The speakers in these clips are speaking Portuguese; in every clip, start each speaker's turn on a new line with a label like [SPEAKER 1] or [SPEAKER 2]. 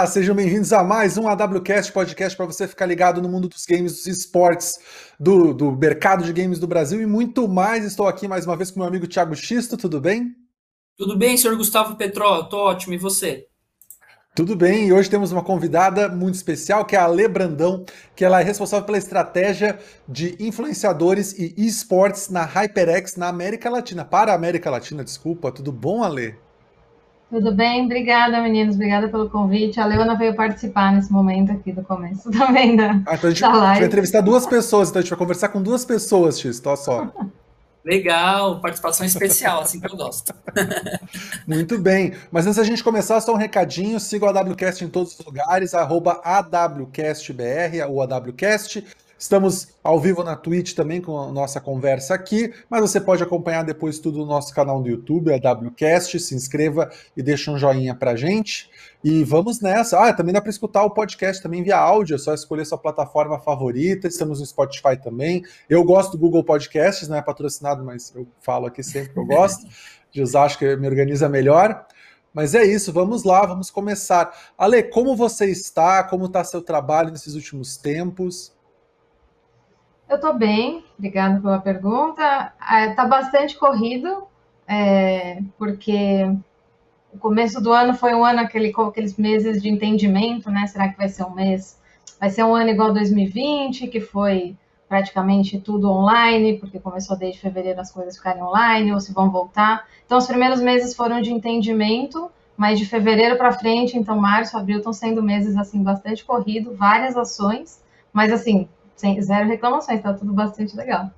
[SPEAKER 1] Ah, sejam bem-vindos a mais um AWCast podcast para você ficar ligado no mundo dos games, dos esportes, do, do mercado de games do Brasil e muito mais. Estou aqui mais uma vez com meu amigo Thiago Xisto, tudo bem?
[SPEAKER 2] Tudo bem, senhor Gustavo Petró, estou ótimo, e você?
[SPEAKER 1] Tudo bem, e hoje temos uma convidada muito especial, que é a Ale Brandão, que ela é responsável pela estratégia de influenciadores e esportes na HyperX na América Latina, para a América Latina, desculpa. Tudo bom, Ale?
[SPEAKER 3] Tudo bem? Obrigada, meninos. Obrigada pelo convite. A Leona veio participar nesse momento aqui do começo também da,
[SPEAKER 1] ah, então a gente, da live. A gente vai entrevistar duas pessoas, então a gente vai conversar com duas pessoas, X, tô só.
[SPEAKER 2] Legal, participação especial, assim que eu gosto.
[SPEAKER 1] Muito bem. Mas antes da gente começar, só um recadinho. Siga o AWCast em todos os lugares, arroba AWCastBR, ou AWCast. Estamos ao vivo na Twitch também com a nossa conversa aqui, mas você pode acompanhar depois tudo no nosso canal do YouTube, a WCast. Se inscreva e deixa um joinha pra gente. E vamos nessa. Ah, também dá para escutar o podcast também via áudio, é só escolher sua plataforma favorita. Estamos no Spotify também. Eu gosto do Google Podcasts, não é patrocinado, mas eu falo aqui sempre que eu gosto de usar, acho que me organiza melhor. Mas é isso, vamos lá, vamos começar. Ale, como você está? Como está seu trabalho nesses últimos tempos?
[SPEAKER 3] Eu estou bem, obrigada pela pergunta. Está é, bastante corrido, é, porque o começo do ano foi um ano aquele, com aqueles meses de entendimento, né? Será que vai ser um mês? Vai ser um ano igual 2020, que foi praticamente tudo online, porque começou desde fevereiro as coisas ficarem online, ou se vão voltar. Então, os primeiros meses foram de entendimento, mas de fevereiro para frente, então março, abril, estão sendo meses assim bastante corrido, várias ações, mas assim sem, zero reclamações, tá tudo bastante legal.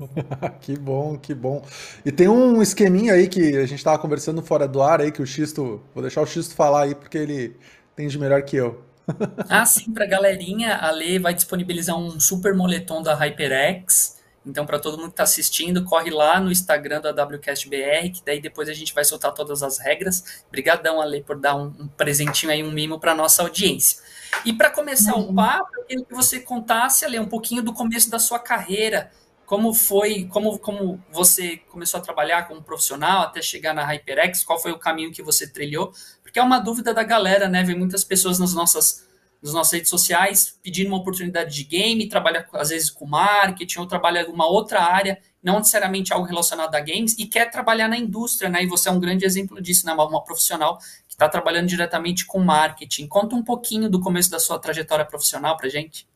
[SPEAKER 1] que bom, que bom. E tem um esqueminha aí que a gente estava conversando fora do ar aí, que o Xisto, vou deixar o Xisto falar aí, porque ele entende melhor que eu.
[SPEAKER 2] ah, sim, para galerinha, a Lê vai disponibilizar um super moletom da HyperX. Então, para todo mundo que está assistindo, corre lá no Instagram da WCastBR, que daí depois a gente vai soltar todas as regras. Obrigadão, Ale, por dar um, um presentinho aí, um mimo para nossa audiência. E para começar Imagina. o papo, eu queria que você contasse ali um pouquinho do começo da sua carreira. Como foi, como, como você começou a trabalhar como profissional até chegar na HyperX? Qual foi o caminho que você trilhou? Porque é uma dúvida da galera, né? Vem muitas pessoas nas nossas, nas nossas redes sociais pedindo uma oportunidade de game, trabalha às vezes com marketing ou trabalha em alguma outra área, não necessariamente algo relacionado a games, e quer trabalhar na indústria, né? E você é um grande exemplo disso, né? Uma, uma profissional está trabalhando diretamente com marketing. Conta um pouquinho do começo da sua trajetória profissional para gente.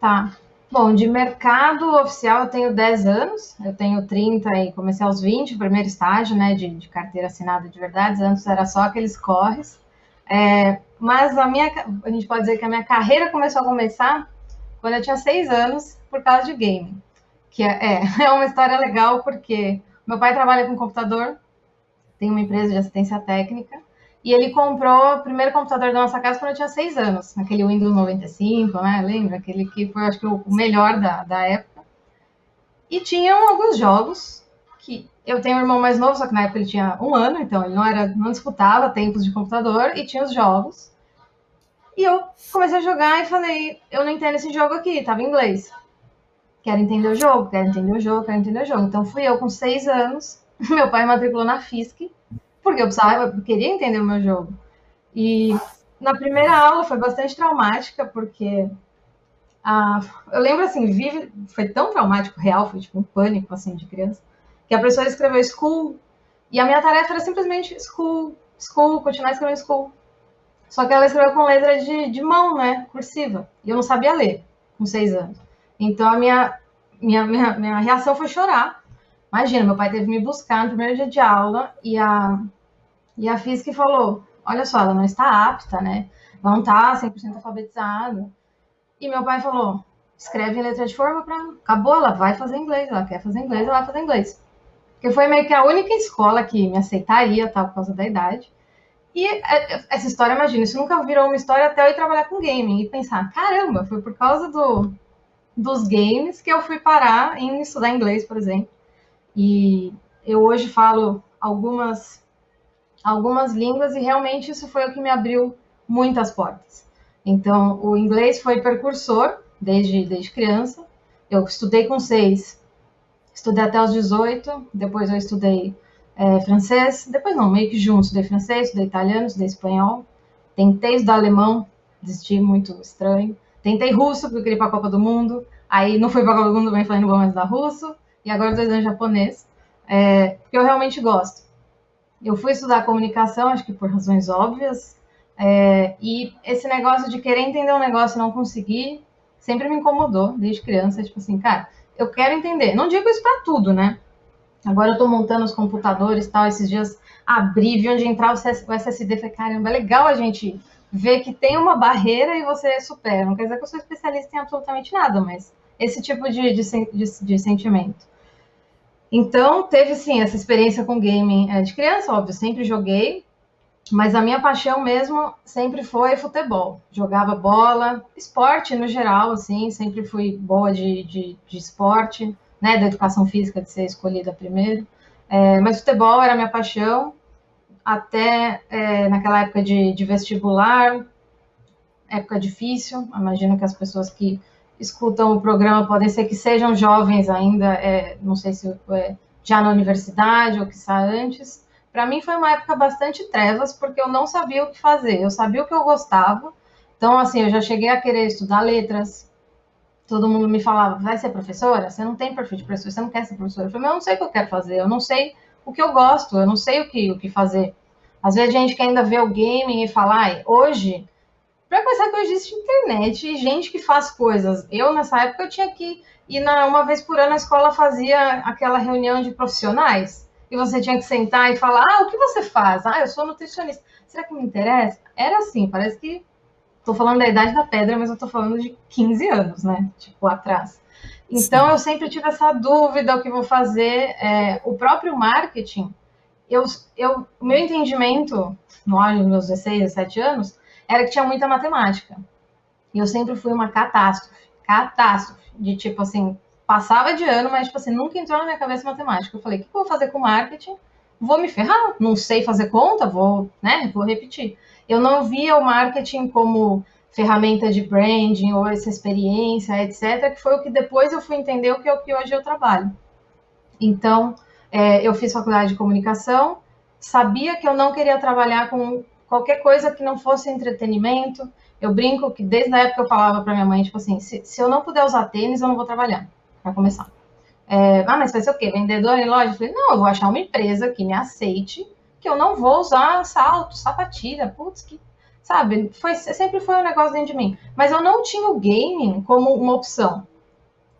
[SPEAKER 3] Tá. Bom, de mercado oficial eu tenho 10 anos, eu tenho 30 e comecei aos 20, primeiro estágio, né, de, de carteira assinada de verdade, antes era só aqueles corres. É, mas a minha, a gente pode dizer que a minha carreira começou a começar quando eu tinha 6 anos, por causa de game. Que é, é uma história legal, porque meu pai trabalha com computador, tem uma empresa de assistência técnica, e ele comprou o primeiro computador da nossa casa quando eu tinha seis anos, aquele Windows 95, né? Lembra? Aquele que foi, acho que, o melhor da, da época. E tinham alguns jogos que eu tenho um irmão mais novo, só que na época ele tinha um ano, então ele não era, não disputava tempos de computador e tinha os jogos. E eu comecei a jogar e falei, eu não entendo esse jogo aqui, tava em inglês. Quero entender o jogo, quero entender o jogo, quero entender o jogo. Então fui eu com seis anos meu pai matriculou na FISC, porque eu precisava, eu queria entender o meu jogo. E na primeira aula foi bastante traumática, porque ah, eu lembro assim, vive, foi tão traumático, real, foi tipo um pânico assim de criança, que a professora escreveu school, e a minha tarefa era simplesmente school, school, continuar escrevendo school. Só que ela escreveu com letra de, de mão, né, cursiva, e eu não sabia ler, com seis anos. Então a minha, minha, minha, minha reação foi chorar, Imagina, meu pai teve que me buscar no primeiro dia de aula e a, e a física falou: Olha só, ela não está apta, né? Não está 100% alfabetizada. E meu pai falou: Escreve em letra de forma para. Acabou, ela vai fazer inglês, ela quer fazer inglês, ela vai fazer inglês. Porque foi meio que a única escola que me aceitaria, tá, por causa da idade. E é, essa história, imagina, isso nunca virou uma história até eu ir trabalhar com gaming e pensar: caramba, foi por causa do, dos games que eu fui parar em estudar inglês, por exemplo. E eu hoje falo algumas algumas línguas e realmente isso foi o que me abriu muitas portas. Então, o inglês foi precursor desde, desde criança. Eu estudei com seis, estudei até os 18, depois eu estudei é, francês, depois não, meio que junto, estudei francês, estudei italiano, estudei espanhol. Tentei estudar alemão, desisti, muito estranho. Tentei russo, porque eu queria ir para a Copa do Mundo. Aí não fui para a Copa do Mundo, também falei, não vou mais estudar russo. E agora dois anos japonês, é, porque eu realmente gosto. Eu fui estudar comunicação, acho que por razões óbvias. É, e esse negócio de querer entender um negócio e não conseguir, sempre me incomodou desde criança. Tipo assim, cara, eu quero entender. Não digo isso para tudo, né? Agora eu estou montando os computadores tal. Esses dias abri, vi onde entrar o, SSD. Falei, caramba, é legal a gente ver que tem uma barreira e você supera. Não quer dizer que eu sou especialista em absolutamente nada, mas esse tipo de, de, de, de sentimento. Então, teve sim essa experiência com gaming é, de criança, óbvio, sempre joguei, mas a minha paixão mesmo sempre foi futebol. Jogava bola, esporte no geral, assim, sempre fui boa de, de, de esporte, né, da educação física, de ser escolhida primeiro. É, mas futebol era minha paixão, até é, naquela época de, de, vestibular, época difícil. Imagino que as pessoas que escutam o programa podem ser que sejam jovens ainda, é, não sei se é, já na universidade ou que antes. Para mim foi uma época bastante trevas, porque eu não sabia o que fazer. Eu sabia o que eu gostava. Então, assim, eu já cheguei a querer estudar letras. Todo mundo me falava, vai ser professora? Você não tem perfil de professora, você não quer ser professora. Eu falei, mas eu não sei o que eu quero fazer, eu não sei o que eu gosto, eu não sei o que, o que fazer. Às vezes a gente que ainda vê o gaming e fala, ah, hoje, para começar que hoje existe internet e gente que faz coisas. Eu, nessa época, eu tinha que ir na, uma vez por ano a escola fazia aquela reunião de profissionais e você tinha que sentar e falar, ah, o que você faz? Ah, eu sou nutricionista. Será que me interessa? Era assim, parece que Tô falando da idade da pedra, mas eu tô falando de 15 anos, né? Tipo, atrás. Então, Sim. eu sempre tive essa dúvida, o que vou fazer. É, o próprio marketing, eu, eu, meu entendimento, no auge dos meus 16, 17 anos, era que tinha muita matemática. E eu sempre fui uma catástrofe. Catástrofe. De tipo assim, passava de ano, mas tipo assim, nunca entrou na minha cabeça matemática. Eu falei, o que eu vou fazer com marketing? Vou me ferrar? Não sei fazer conta? Vou, né? Vou repetir. Eu não via o marketing como ferramenta de branding ou essa experiência, etc., que foi o que depois eu fui entender o que é o que hoje eu trabalho. Então, é, eu fiz faculdade de comunicação, sabia que eu não queria trabalhar com qualquer coisa que não fosse entretenimento. Eu brinco que desde a época eu falava para minha mãe, tipo assim, se, se, eu não puder usar tênis, eu não vou trabalhar, para começar. É, ah, mas vai ser o quê? Vendedor em loja? Eu falei, não, eu vou achar uma empresa que me aceite, que eu não vou usar salto, sapatilha, putz, que sabe? Foi, sempre foi um negócio dentro de mim. Mas eu não tinha o gaming como uma opção.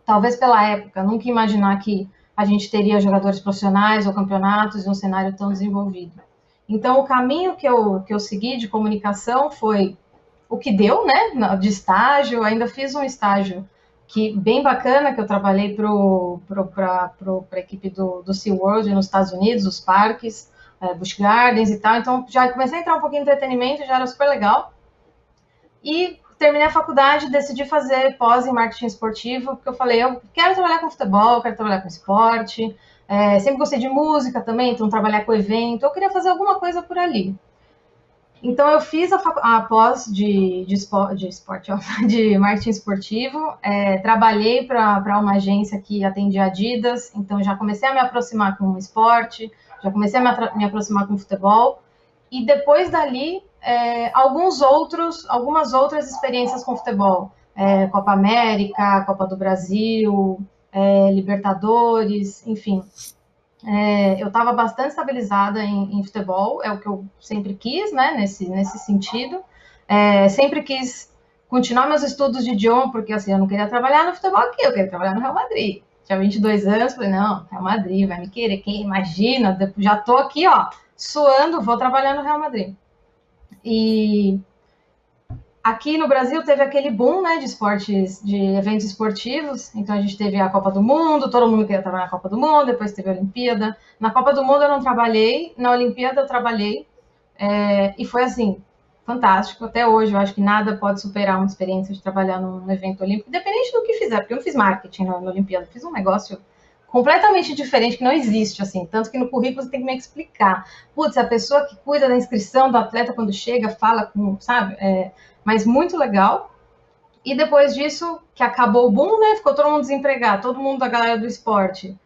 [SPEAKER 3] Talvez pela época, nunca imaginar que a gente teria jogadores profissionais ou campeonatos e um cenário tão desenvolvido. Então, o caminho que eu, que eu segui de comunicação foi o que deu, né, de estágio. Ainda fiz um estágio que bem bacana, que eu trabalhei para a equipe do, do SeaWorld nos Estados Unidos, os parques é, Busch Gardens e tal. Então já comecei a entrar um pouquinho em entretenimento, já era super legal. E terminei a faculdade, decidi fazer pós em marketing esportivo, porque eu falei, eu quero trabalhar com futebol, quero trabalhar com esporte. É, sempre gostei de música também, então trabalhar com evento. Eu queria fazer alguma coisa por ali. Então eu fiz a, a pós de, de, espor, de esporte, ó, de marketing esportivo, é, trabalhei para uma agência que atendia Adidas, então já comecei a me aproximar com o esporte, já comecei a me, me aproximar com o futebol. E depois dali, é, alguns outros, algumas outras experiências com futebol. É, Copa América, Copa do Brasil, é, Libertadores, enfim. É, eu estava bastante estabilizada em, em, futebol, é o que eu sempre quis, né, nesse, nesse sentido. É, sempre quis continuar meus estudos de idioma, porque assim, eu não queria trabalhar no futebol aqui, eu queria trabalhar no Real Madrid tinha 22 anos, falei, não, Real Madrid vai me querer, quem imagina, já tô aqui, ó, suando, vou trabalhar no Real Madrid. E aqui no Brasil teve aquele boom, né, de esportes, de eventos esportivos, então a gente teve a Copa do Mundo, todo mundo queria trabalhar na Copa do Mundo, depois teve a Olimpíada. Na Copa do Mundo eu não trabalhei, na Olimpíada eu trabalhei, é, e foi assim, fantástico. Até hoje, eu acho que nada pode superar uma experiência de trabalhar num evento olímpico, independente do que fizer, porque eu não fiz marketing na, Olimpíada, fiz um negócio completamente diferente que não existe, assim, tanto que no currículo você tem que me explicar. Putz, a pessoa que cuida da inscrição do atleta quando chega, fala com, sabe? É, mas muito legal. E depois disso, que acabou o boom, né? Ficou todo mundo desempregado, todo mundo da galera do esporte,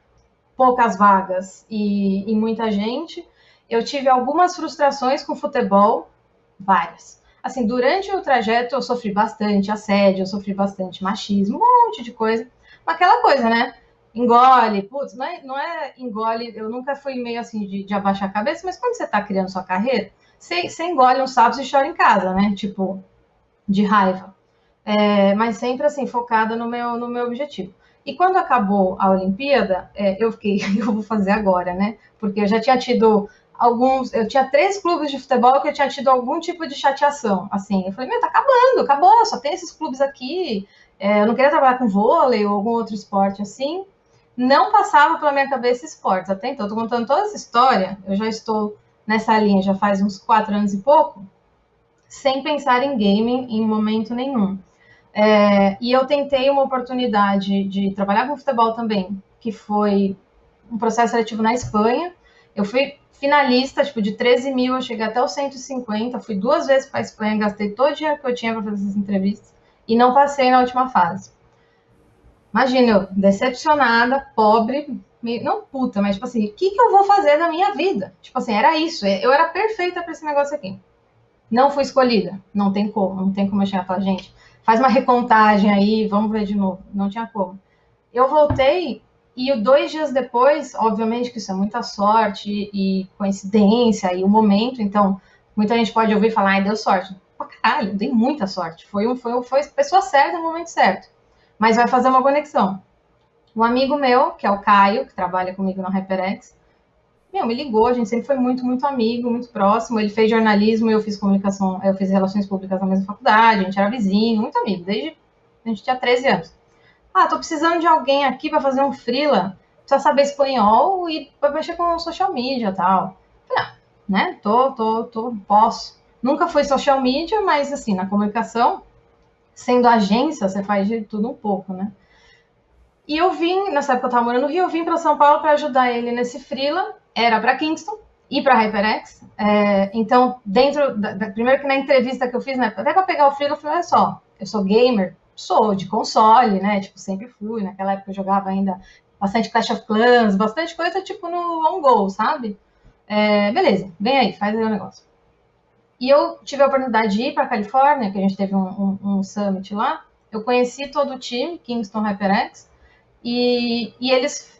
[SPEAKER 3] poucas vagas e, e muita gente. Eu tive algumas frustrações com futebol, várias. assim, durante o trajeto eu sofri bastante assédio, eu sofri bastante machismo, um monte de coisa. Aquela coisa, né? Engole, putz, não é, não é engole, eu nunca fui meio assim de, de abaixar a cabeça, mas quando você tá criando sua carreira, você, você engole uns sapos e chora em casa, né? Tipo, de raiva. É, mas sempre assim, focada no meu, no meu objetivo. E quando acabou a Olimpíada, é, eu fiquei, eu vou fazer agora, né? Porque eu já tinha tido alguns, eu tinha três clubes de futebol que eu tinha tido algum tipo de chateação, assim. Eu falei, meu, tá acabando, acabou, só tem esses clubes aqui. É, eu não queria trabalhar com vôlei ou algum outro esporte assim. Não passava pela minha cabeça esportes. Até então, eu tô contando toda essa história, eu já estou nessa linha já faz uns quatro anos e pouco, sem pensar em gaming em momento nenhum. É, e eu tentei uma oportunidade de trabalhar com futebol também, que foi um processo seletivo na Espanha. Eu fui finalista, tipo, de 13 mil, eu cheguei até os 150, fui duas vezes para a Espanha, gastei todo o dinheiro que eu tinha para fazer essas entrevistas e não passei na última fase. Imagina, eu decepcionada, pobre, não puta, mas tipo assim, o que, que eu vou fazer da minha vida? Tipo assim, era isso, eu era perfeita para esse negócio aqui. Não fui escolhida, não tem como, não tem como eu chegar e falar, gente, faz uma recontagem aí, vamos ver de novo. Não tinha como. Eu voltei e dois dias depois, obviamente que isso é muita sorte e coincidência e o momento, então muita gente pode ouvir falar, ai, deu sorte. Pô, caralho, dei muita sorte. Foi, um, foi, foi a pessoa certa no momento certo. Mas vai fazer uma conexão. Um amigo meu, que é o Caio, que trabalha comigo na HyperX, meu, me ligou, a gente sempre foi muito, muito amigo, muito próximo. Ele fez jornalismo, eu fiz comunicação, eu fiz relações públicas na mesma faculdade, a gente era vizinho, muito amigo, desde a gente tinha 13 anos. Ah, tô precisando de alguém aqui para fazer um freela, precisa saber espanhol e para mexer com social media e tal. Ah, né? Tô, tô, tô, posso. Nunca fui social media, mas assim, na comunicação, sendo agência, você faz de tudo um pouco, né? E eu vim, nessa época eu tava morando no Rio, eu vim para São Paulo para ajudar ele nesse freela era para Kingston e para HyperX. É, então, dentro da, da, primeiro que na entrevista que eu fiz, né, até para pegar o frio, eu falei, olha só, eu sou gamer, sou de console, né? Tipo, sempre fui. Naquela época eu jogava ainda bastante Clash of Clans, bastante coisa tipo no on go, sabe? É, beleza, vem aí, faz aí o negócio. E eu tive a oportunidade de ir para Califórnia, que a gente teve um, um, um, summit lá. Eu conheci todo o time, Kingston HyperX, e, e eles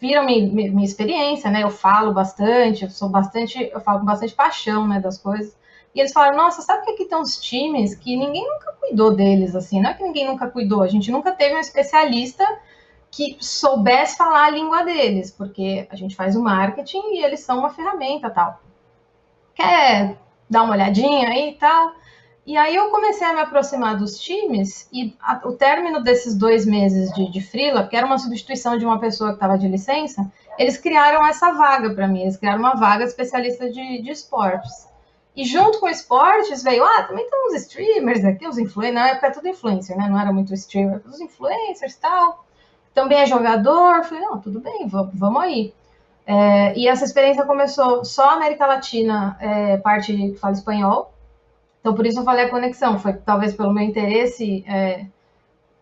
[SPEAKER 3] viram minha, minha experiência, né? Eu falo bastante, eu sou bastante, eu falo com bastante paixão, né, das coisas. E eles falaram, nossa, sabe que aqui tem uns times que ninguém nunca cuidou deles, assim, não é que ninguém nunca cuidou, a gente nunca teve um especialista que soubesse falar a língua deles, porque a gente faz o marketing e eles são uma ferramenta tal. Quer dar uma olhadinha aí e tal? E aí eu comecei a me aproximar dos times e a, o término desses dois meses de, de freela, que era uma substituição de uma pessoa que estava de licença, eles criaram essa vaga para mim, eles criaram uma vaga especialista de, de esportes. E junto com esportes veio, ah, também tem uns streamers aqui, os influencers, na época é tudo influencer, né? Não era muito streamer, os influencers e tal. Também é jogador. Falei, não, tudo bem, vamos, vamos aí. É, e essa experiência começou só América Latina, é, parte que fala espanhol, então, por isso eu falei a conexão, foi talvez pelo meu interesse, é,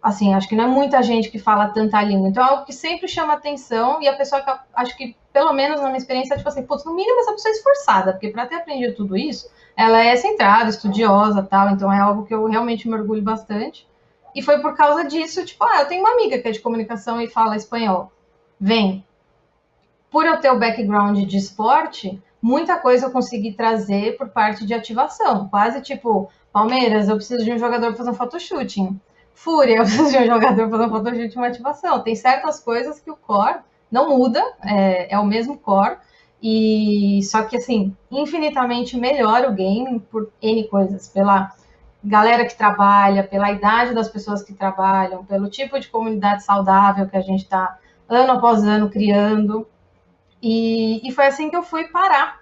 [SPEAKER 3] assim, acho que não é muita gente que fala tanta língua, então é algo que sempre chama atenção e a pessoa, que, acho que, pelo menos na minha experiência, tipo assim, putz, no mínimo essa pessoa é esforçada, porque para ter aprendido tudo isso, ela é centrada, estudiosa tal, então é algo que eu realmente me orgulho bastante. E foi por causa disso, tipo, ah, eu tenho uma amiga que é de comunicação e fala espanhol. Vem. Por eu ter o background de esporte, muita coisa eu consegui trazer por parte de ativação. Quase tipo, Palmeiras, eu preciso de um jogador para fazer um photoshooting. Fúria, eu preciso de um jogador para fazer um photoshooting uma ativação. Tem certas coisas que o core não muda, é, é o mesmo core, e só que assim, infinitamente melhor o game por N coisas, pela galera que trabalha, pela idade das pessoas que trabalham, pelo tipo de comunidade saudável que a gente está ano após ano criando. E, e foi assim que eu fui parar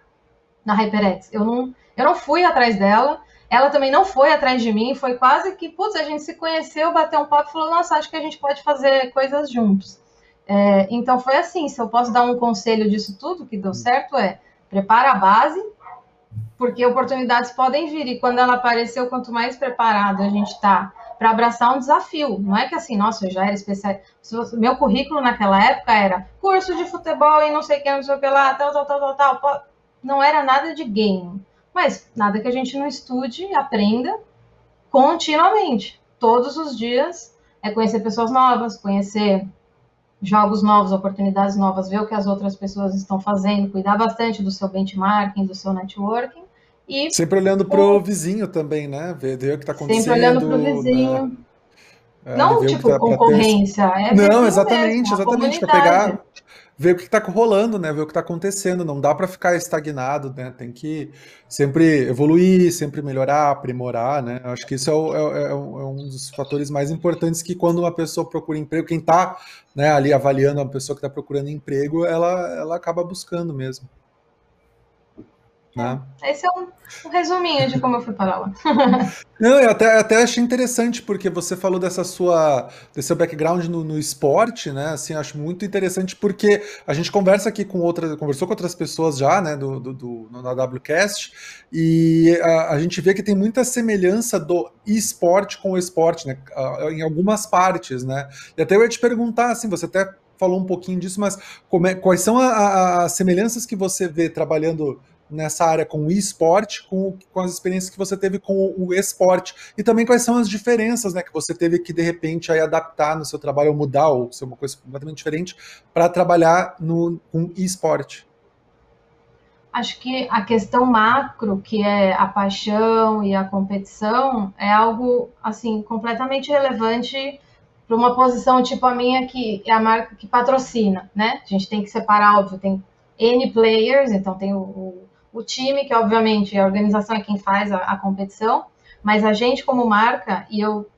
[SPEAKER 3] na HyperX. Eu não, eu não fui atrás dela, ela também não foi atrás de mim, foi quase que, putz, a gente se conheceu, bateu um papo e falou, nossa, acho que a gente pode fazer coisas juntos. É, então foi assim, se eu posso dar um conselho disso tudo que deu certo é prepara a base, porque oportunidades podem vir, e quando ela apareceu, quanto mais preparado a gente está para abraçar um desafio. Não é que assim, nossa, eu já era especial. Meu currículo naquela época era curso de futebol e não sei o que, não sei o que lá, tal, tal, tal, tal, tal. Não era nada de game. Mas nada que a gente não estude aprenda continuamente. Todos os dias é conhecer pessoas novas, conhecer jogos novos, oportunidades novas, ver o que as outras pessoas estão fazendo, cuidar bastante do seu benchmarking, do seu networking. E
[SPEAKER 1] sempre olhando para o vizinho também, né? Ver, ver o que está acontecendo.
[SPEAKER 3] Sempre olhando para o vizinho. Né? É, não, tipo, tá, concorrência.
[SPEAKER 1] É não, exatamente, mesmo, exatamente. Para pegar, ver o que está rolando, né? Ver o que está acontecendo. Não dá para ficar estagnado, né? Tem que sempre evoluir, sempre melhorar, aprimorar, né? Acho que isso é, o, é, é, um dos fatores mais importantes que quando uma pessoa procura emprego, quem está né, ali avaliando uma pessoa que está procurando emprego, ela, ela acaba buscando mesmo.
[SPEAKER 3] Né? Esse é um, um, resuminho de como eu fui para lá.
[SPEAKER 1] Não, eu até, até achei interessante, porque você falou dessa sua, desse seu background no, no, esporte, né? Assim, acho muito interessante, porque a gente conversa aqui com outras, conversou com outras pessoas já, né, do, do, do na WCast, e a, a, gente vê que tem muita semelhança do esporte com o esporte, né? Em algumas partes, né? E até eu ia te perguntar, assim, você até falou um pouquinho disso, mas é, quais são as semelhanças que você vê trabalhando nessa área com o esporte, com, com as experiências que você teve com o esporte e também quais são as diferenças, né, que você teve que de repente aí adaptar no seu trabalho ou mudar ou ser uma coisa completamente diferente para trabalhar no com esporte.
[SPEAKER 3] Acho que a questão macro, que é a paixão e a competição, é algo assim completamente relevante para uma posição tipo a minha que é a marca que patrocina, né? A gente tem que separar, óbvio, tem N players, então tem o, o o time, que obviamente a organização é quem faz a, a competição, mas a gente como marca, e eu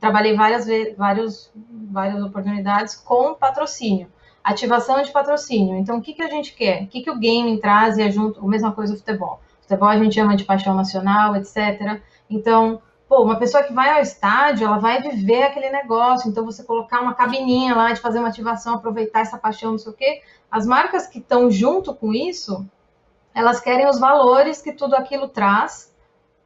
[SPEAKER 3] trabalhei várias vários, várias oportunidades com patrocínio, ativação de patrocínio. Então, o que, que a gente quer? O que, que o gaming traz e é junto, a mesma coisa do futebol. Futebol a gente ama de paixão nacional, etc. Então, pô, uma pessoa que vai ao estádio, ela vai viver aquele negócio. Então, você colocar uma cabininha lá de fazer uma ativação, aproveitar essa paixão, não sei o quê. As marcas que estão junto com isso, elas querem os valores que tudo aquilo traz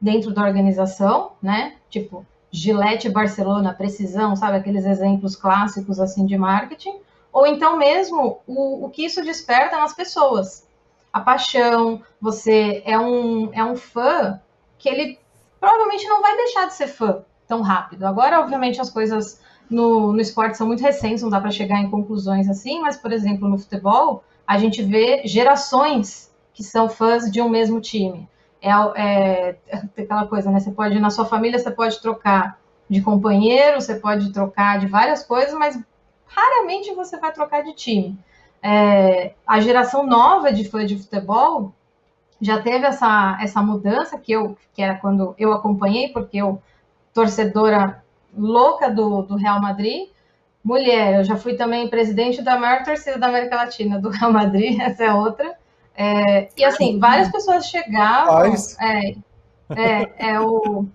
[SPEAKER 3] dentro da organização, né? Tipo, Gillette Barcelona, precisão, sabe? Aqueles exemplos clássicos assim de marketing. Ou então mesmo o, o que isso desperta nas pessoas. A paixão, você é um, é um fã que ele provavelmente não vai deixar de ser fã tão rápido. Agora, obviamente, as coisas no, no esporte são muito recentes, não dá para chegar em conclusões assim, mas, por exemplo, no futebol, a gente vê gerações que são fãs de um mesmo time. É, é, é aquela coisa, né? Você pode, na sua família, você pode trocar de companheiro, você pode trocar de várias coisas, mas raramente você vai trocar de time. É, a geração nova de fã de futebol já teve essa, essa mudança que eu que era quando eu acompanhei, porque eu torcedora louca do, do Real Madrid, mulher, eu já fui também presidente da maior torcida da América Latina do Real Madrid, essa é outra. É, e assim, várias pessoas chegavam. É, é, é, o,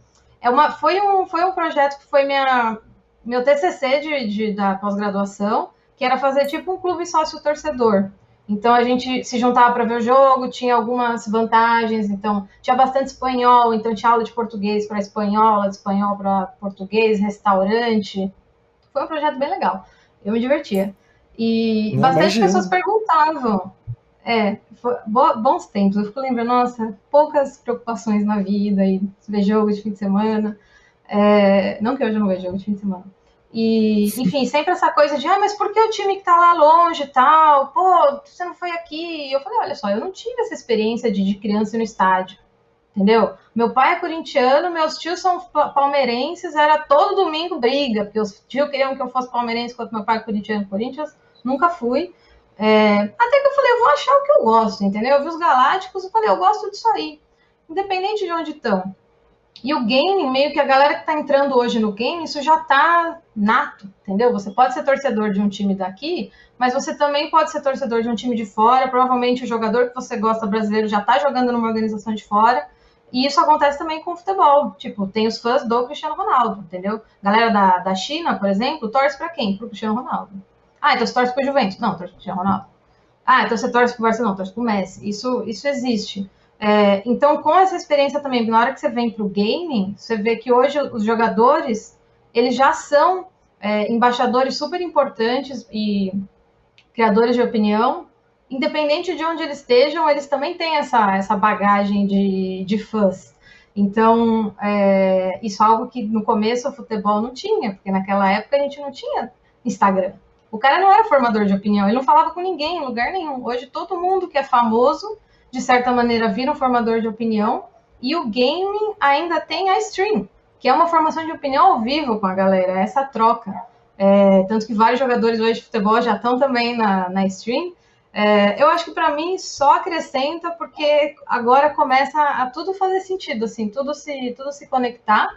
[SPEAKER 3] é uma, foi, um, foi um projeto que foi minha, meu TCC de, de da pós-graduação, que era fazer tipo um clube sócio-torcedor. Então a gente se juntava para ver o jogo, tinha algumas vantagens, então tinha bastante espanhol, então tinha aula de português para espanhol, aula de espanhol para português, restaurante. Foi um projeto bem legal. Eu me divertia. E Não bastante imagino. pessoas perguntavam é, bons tempos. Eu fico lembrando, nossa, poucas preocupações na vida e ver jogo de fim de semana. É, não que hoje eu não vejo jogo de fim de semana. E, enfim, sempre essa coisa de, ah, mas por que o time que tá lá longe e tal? Pô, você não foi aqui? E eu falei, olha só, eu não tive essa experiência de, de criança no estádio. Entendeu? Meu pai é corintiano, meus tios são palmeirenses, era todo domingo briga, porque os tios queriam que eu fosse palmeirense enquanto meu pai é corintiano, Corinthians, nunca fui. É, até que eu falei, eu vou achar o que eu gosto, entendeu? Eu vi os Galácticos e falei, eu gosto disso aí, independente de onde estão. E o game, meio que a galera que tá entrando hoje no game, isso já tá nato, entendeu? Você pode ser torcedor de um time daqui, mas você também pode ser torcedor de um time de fora. Provavelmente o jogador que você gosta brasileiro já tá jogando numa organização de fora. E isso acontece também com o futebol. Tipo, tem os fãs do Cristiano Ronaldo, entendeu? Galera da, da China, por exemplo, torce para quem? Pro Cristiano Ronaldo. Ah, então você torce pro Juventus. Não, torce pro Cristiano Ronaldo. Ah, então você torce pro Barcelona. Não, torce pro Messi. Isso, isso existe. É, então, com essa experiência também, na hora que você vem pro gaming, você vê que hoje os jogadores, eles já são é, embaixadores super importantes e criadores de opinião independente de onde eles estejam, eles também têm essa, essa bagagem de, de fãs. Então, é, isso é algo que no começo o futebol não tinha, porque naquela época a gente não tinha Instagram. O cara não era formador de opinião, ele não falava com ninguém em lugar nenhum. Hoje todo mundo que é famoso, de certa maneira, vira um formador de opinião, e o gaming ainda tem a stream, que é uma formação de opinião ao vivo com a galera, essa troca. É, tanto que vários jogadores hoje de futebol já estão também na, na stream. É, eu acho que para mim só acrescenta porque agora começa a tudo fazer sentido, assim, tudo se, tudo se conectar.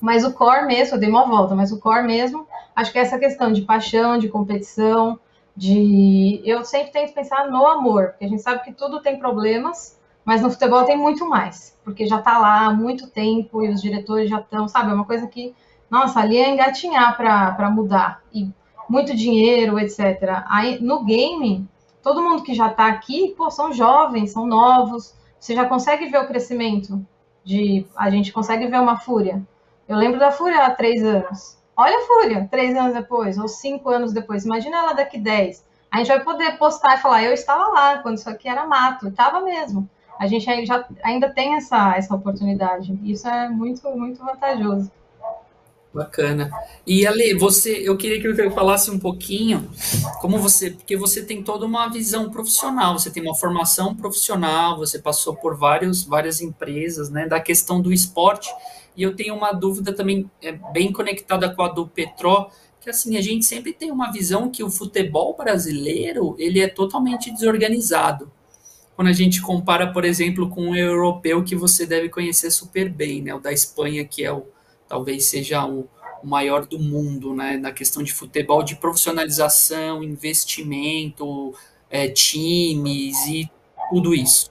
[SPEAKER 3] Mas o core mesmo, eu dei uma volta, mas o core mesmo, acho que é essa questão de paixão, de competição, de. Eu sempre tento pensar no amor, porque a gente sabe que tudo tem problemas, mas no futebol tem muito mais, porque já está lá há muito tempo e os diretores já estão, sabe? É uma coisa que, nossa, ali é engatinhar para mudar. E muito dinheiro, etc. Aí no game todo mundo que já está aqui, pô, são jovens, são novos. Você já consegue ver o crescimento de. A gente consegue ver uma fúria. Eu lembro da fúria há três anos. Olha a fúria, três anos depois, ou cinco anos depois. Imagina ela daqui dez. A gente vai poder postar e falar, eu estava lá quando isso aqui era mato, estava mesmo. A gente já, ainda tem essa, essa oportunidade. Isso é muito, muito vantajoso.
[SPEAKER 2] Bacana. E Ale, você, eu queria que você falasse um pouquinho como você, porque você tem toda uma visão profissional, você tem uma formação profissional, você passou por vários, várias empresas, né, da questão do esporte. E eu tenho uma dúvida também é, bem conectada com a do Petró, que assim, a gente sempre tem uma visão que o futebol brasileiro, ele é totalmente desorganizado. Quando a gente compara, por exemplo, com o europeu que você deve conhecer super bem, né, o da Espanha, que é o talvez seja o, o maior do mundo, né, na questão de futebol, de profissionalização, investimento, é, times e tudo isso.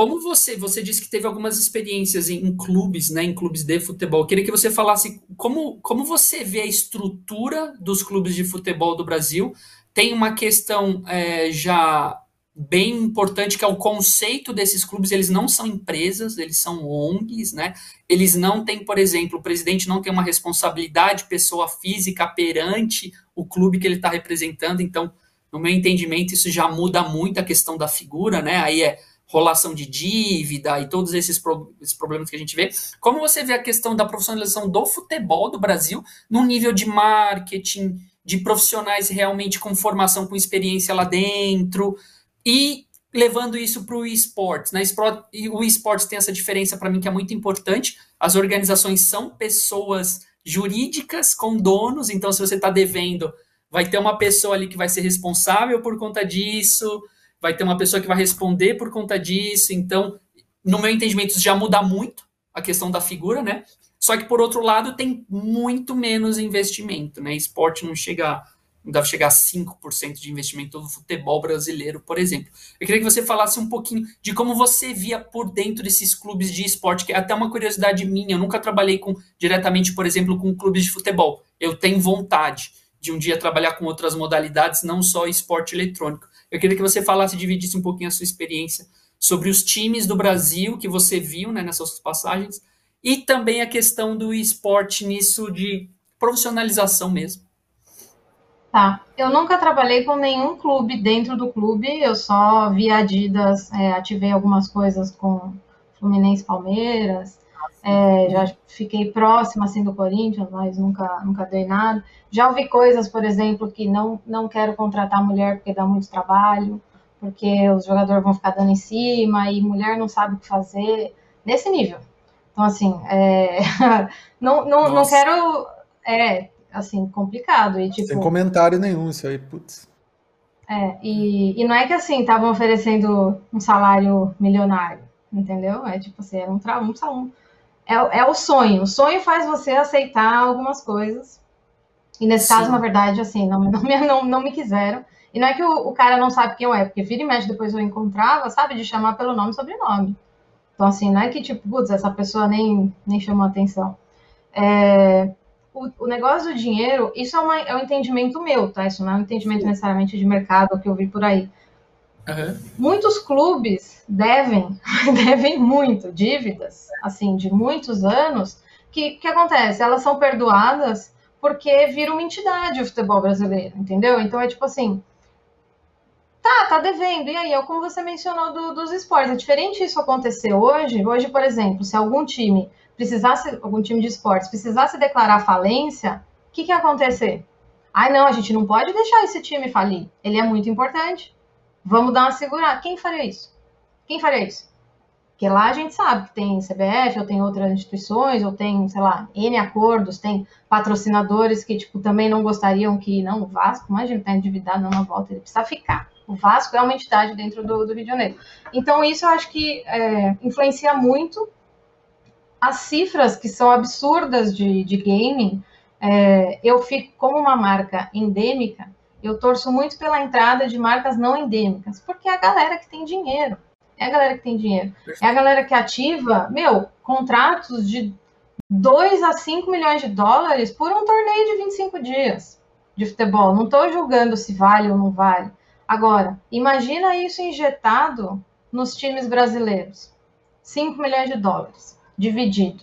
[SPEAKER 2] Como você, você disse que teve algumas experiências em, em, clubes, né, em clubes de futebol. Eu queria que você falasse como, como você vê a estrutura dos clubes de futebol do Brasil. Tem uma questão é, já bem importante que é o conceito desses clubes, eles não são empresas, eles são ONGs, né? Eles não têm, por exemplo, o presidente não tem uma responsabilidade pessoa física perante o clube que ele está representando, então, no meu entendimento, isso já muda muito a questão da figura, né? Aí é rolação de dívida e todos esses, pro, esses problemas que a gente vê. Como você vê a questão da profissionalização do futebol do Brasil no nível de marketing, de profissionais realmente com formação, com experiência lá dentro, e levando isso para o esportes. Né? O esportes tem essa diferença para mim que é muito importante. As organizações são pessoas jurídicas com donos, então se você está devendo, vai ter uma pessoa ali que vai ser responsável por conta disso, vai ter uma pessoa que vai responder por conta disso. Então, no meu entendimento, isso já muda muito a questão da figura, né? Só que, por outro lado, tem muito menos investimento, né? Esporte não chega não deve chegar a 5% de investimento do futebol brasileiro, por exemplo. Eu queria que você falasse um pouquinho de como você via por dentro desses clubes de esporte, que é até uma curiosidade minha, eu nunca trabalhei com diretamente, por exemplo, com clubes de futebol. Eu tenho vontade de um dia trabalhar com outras modalidades, não só esporte eletrônico. Eu queria que você falasse, dividisse um pouquinho a sua experiência sobre os times do Brasil que você viu né, nessas passagens, e também a questão do esporte nisso de profissionalização mesmo.
[SPEAKER 3] Tá. Eu nunca trabalhei com nenhum clube dentro do clube, eu só vi Adidas, é, ativei algumas coisas com Fluminense Palmeiras, é, já fiquei próxima assim do Corinthians, mas nunca, nunca dei nada. Já ouvi coisas, por exemplo, que não, não quero contratar mulher porque dá muito trabalho, porque os jogadores vão ficar dando em cima e mulher não sabe o que fazer, nesse nível. Então, assim, é, não, não, não quero. É, assim, complicado. E, tipo,
[SPEAKER 1] Sem comentário nenhum, isso aí, putz.
[SPEAKER 3] É, e, e não é que assim, estavam oferecendo um salário milionário, entendeu? É tipo assim, era um, tra um, um é, é o sonho. O sonho faz você aceitar algumas coisas. E nesse Sim. caso, na verdade, assim, não, não, me, não, não me quiseram. E não é que o, o, cara não sabe quem eu é, porque vira e mexe depois eu encontrava, sabe, de chamar pelo nome e sobrenome. Então, assim, não é que, tipo, putz, essa pessoa nem, nem chamou atenção. É, o, o, negócio do dinheiro, isso é, uma, é, um entendimento meu, tá? Isso não é um entendimento necessariamente de mercado que eu vi por aí. Uhum. Muitos clubes devem, devem muito, dívidas, assim, de muitos anos, que, que acontece? Elas são perdoadas porque vira uma entidade o futebol brasileiro, entendeu? Então é tipo assim, Tá, tá devendo. E aí, é como você mencionou do, dos esportes. É diferente isso acontecer hoje. Hoje, por exemplo, se algum time precisasse, algum time de esportes precisasse declarar falência, o que, que ia acontecer? Ai, não, a gente não pode deixar esse time falir. Ele é muito importante. Vamos dar uma segurada. Quem faria isso? Quem faria isso? Porque lá a gente sabe que tem CBF, ou tem outras instituições, ou tem, sei lá, N acordos, tem patrocinadores que, tipo, também não gostariam que, não, o Vasco, imagina, tá endividado, não, na volta, ele precisa ficar. O Vasco é uma entidade dentro do, do Rio de Janeiro. Então, isso eu acho que é, influencia muito as cifras que são absurdas de, de gaming. É, eu fico, como uma marca endêmica, eu torço muito pela entrada de marcas não endêmicas, porque é a galera que tem dinheiro é a galera que tem dinheiro. É a galera que ativa, meu, contratos de 2 a 5 milhões de dólares por um torneio de 25 dias de futebol. Não estou julgando se vale ou não vale. Agora, imagina isso injetado nos times brasileiros. 5 milhões de dólares, dividido.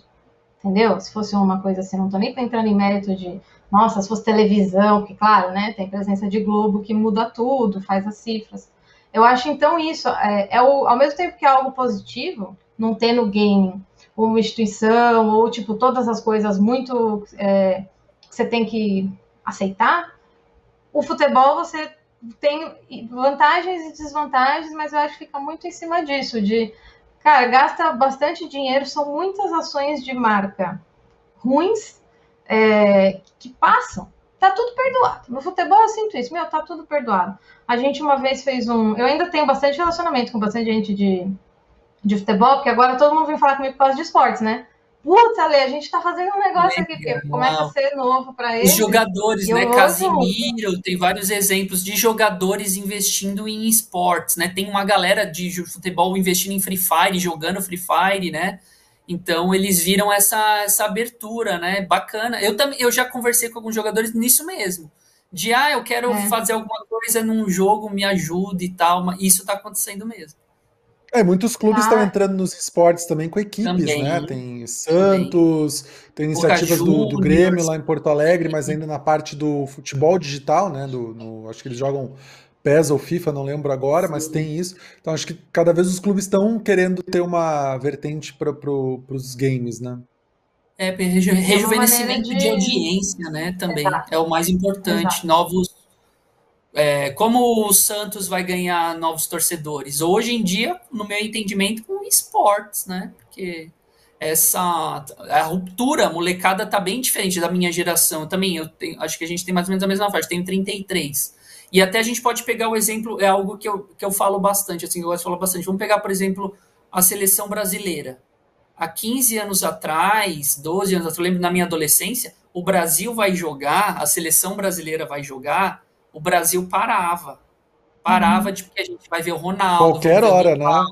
[SPEAKER 3] Entendeu? Se fosse uma coisa assim, não estou nem entrando em mérito de, nossa, se fosse televisão, que claro, né, tem presença de Globo que muda tudo, faz as cifras. Eu acho então isso, é, é o, ao mesmo tempo que é algo positivo, não ter no game uma instituição ou tipo todas as coisas muito é, que você tem que aceitar, o futebol você tem vantagens e desvantagens, mas eu acho que fica muito em cima disso, de cara, gasta bastante dinheiro, são muitas ações de marca ruins é, que passam tá tudo perdoado. No futebol eu sinto isso, meu, tá tudo perdoado. A gente uma vez fez um. Eu ainda tenho bastante relacionamento com bastante gente de, de futebol, porque agora todo mundo vem falar comigo por causa de esportes, né? Putz, Ale, a gente tá fazendo um negócio aqui que começa a ser novo para eles.
[SPEAKER 2] Os jogadores, né? Casimiro, tem vários exemplos de jogadores investindo em esportes, né? Tem uma galera de futebol investindo em Free Fire, jogando Free Fire, né? Então eles viram essa, essa abertura, né? Bacana. Eu também eu já conversei com alguns jogadores nisso mesmo. De ah, eu quero é. fazer alguma coisa num jogo, me ajude e tal. Mas isso está acontecendo mesmo.
[SPEAKER 1] É, muitos clubes estão ah, entrando nos esportes também com equipes, também, né? Tem Santos, também. tem iniciativas do, do, Grêmio lá em Porto Alegre, mas ainda na parte do futebol digital, né? Do, no, acho que eles jogam PES ou FIFA, não lembro agora, Sim. mas tem isso. Então acho que cada vez os clubes estão querendo ter uma vertente para pro, os games, né?
[SPEAKER 2] É, reju rejuvenescimento de... de... audiência, né? Também Exato. é o mais importante. Exato. Novos. É, como o Santos vai ganhar novos torcedores? Hoje em dia, no meu entendimento, com esportes, né? Porque essa a ruptura, a molecada tá bem diferente da minha geração. Eu também, eu tenho, acho que a gente tem mais ou menos a mesma faixa, tenho 33. E até a gente pode pegar o exemplo, é algo que eu, que eu falo bastante, assim, eu gosto de falar bastante. Vamos pegar, por exemplo, a seleção brasileira. Há 15 anos atrás, 12 anos atrás, eu lembro na minha adolescência, o Brasil vai jogar, a seleção brasileira vai jogar, o Brasil parava. Parava uhum. de porque a gente vai ver o Ronaldo.
[SPEAKER 1] Qualquer hora, né?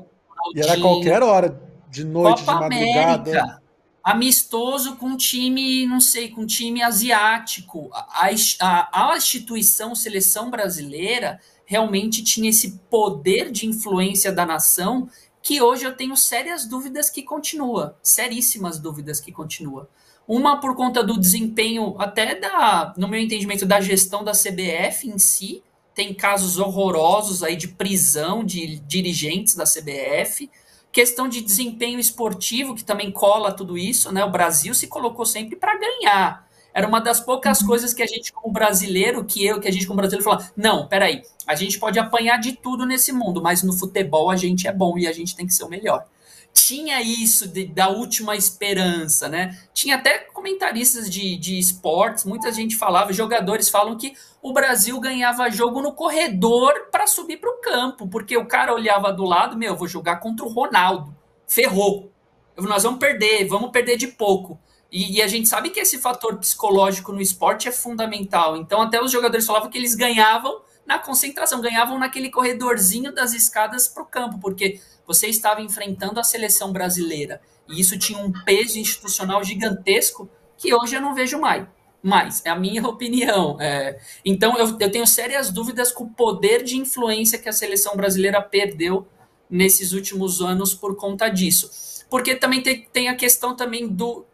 [SPEAKER 1] E era qualquer hora, de noite, Copa de madrugada. América
[SPEAKER 2] amistoso com time, não sei, com time asiático. A, a, a instituição seleção brasileira realmente tinha esse poder de influência da nação que hoje eu tenho sérias dúvidas que continua, seríssimas dúvidas que continua. Uma por conta do desempenho, até da, no meu entendimento, da gestão da CBF em si. Tem casos horrorosos aí de prisão de dirigentes da CBF Questão de desempenho esportivo, que também cola tudo isso, né? O Brasil se colocou sempre para ganhar. Era uma das poucas uhum. coisas que a gente, como brasileiro, que eu, que a gente, como brasileiro, falava: não, peraí, a gente pode apanhar de tudo nesse mundo, mas no futebol a gente é bom e a gente tem que ser o melhor tinha isso de, da última esperança, né? Tinha até comentaristas de, de esportes, muita gente falava, jogadores falam que o Brasil ganhava jogo no corredor para subir para o campo, porque o cara olhava do lado, meu, vou jogar contra o Ronaldo, ferrou, nós vamos perder, vamos perder de pouco. E, e, a gente sabe que esse fator psicológico no esporte é fundamental. Então, até os jogadores falavam que eles ganhavam na concentração, ganhavam naquele corredorzinho das escadas para o campo, porque você estava enfrentando a seleção brasileira. E isso tinha um peso institucional gigantesco que hoje eu não vejo mais. Mas é a minha opinião. É, então eu, eu tenho sérias dúvidas com o poder de influência que a seleção brasileira perdeu nesses últimos anos por conta disso. Porque também tem, tem a questão também do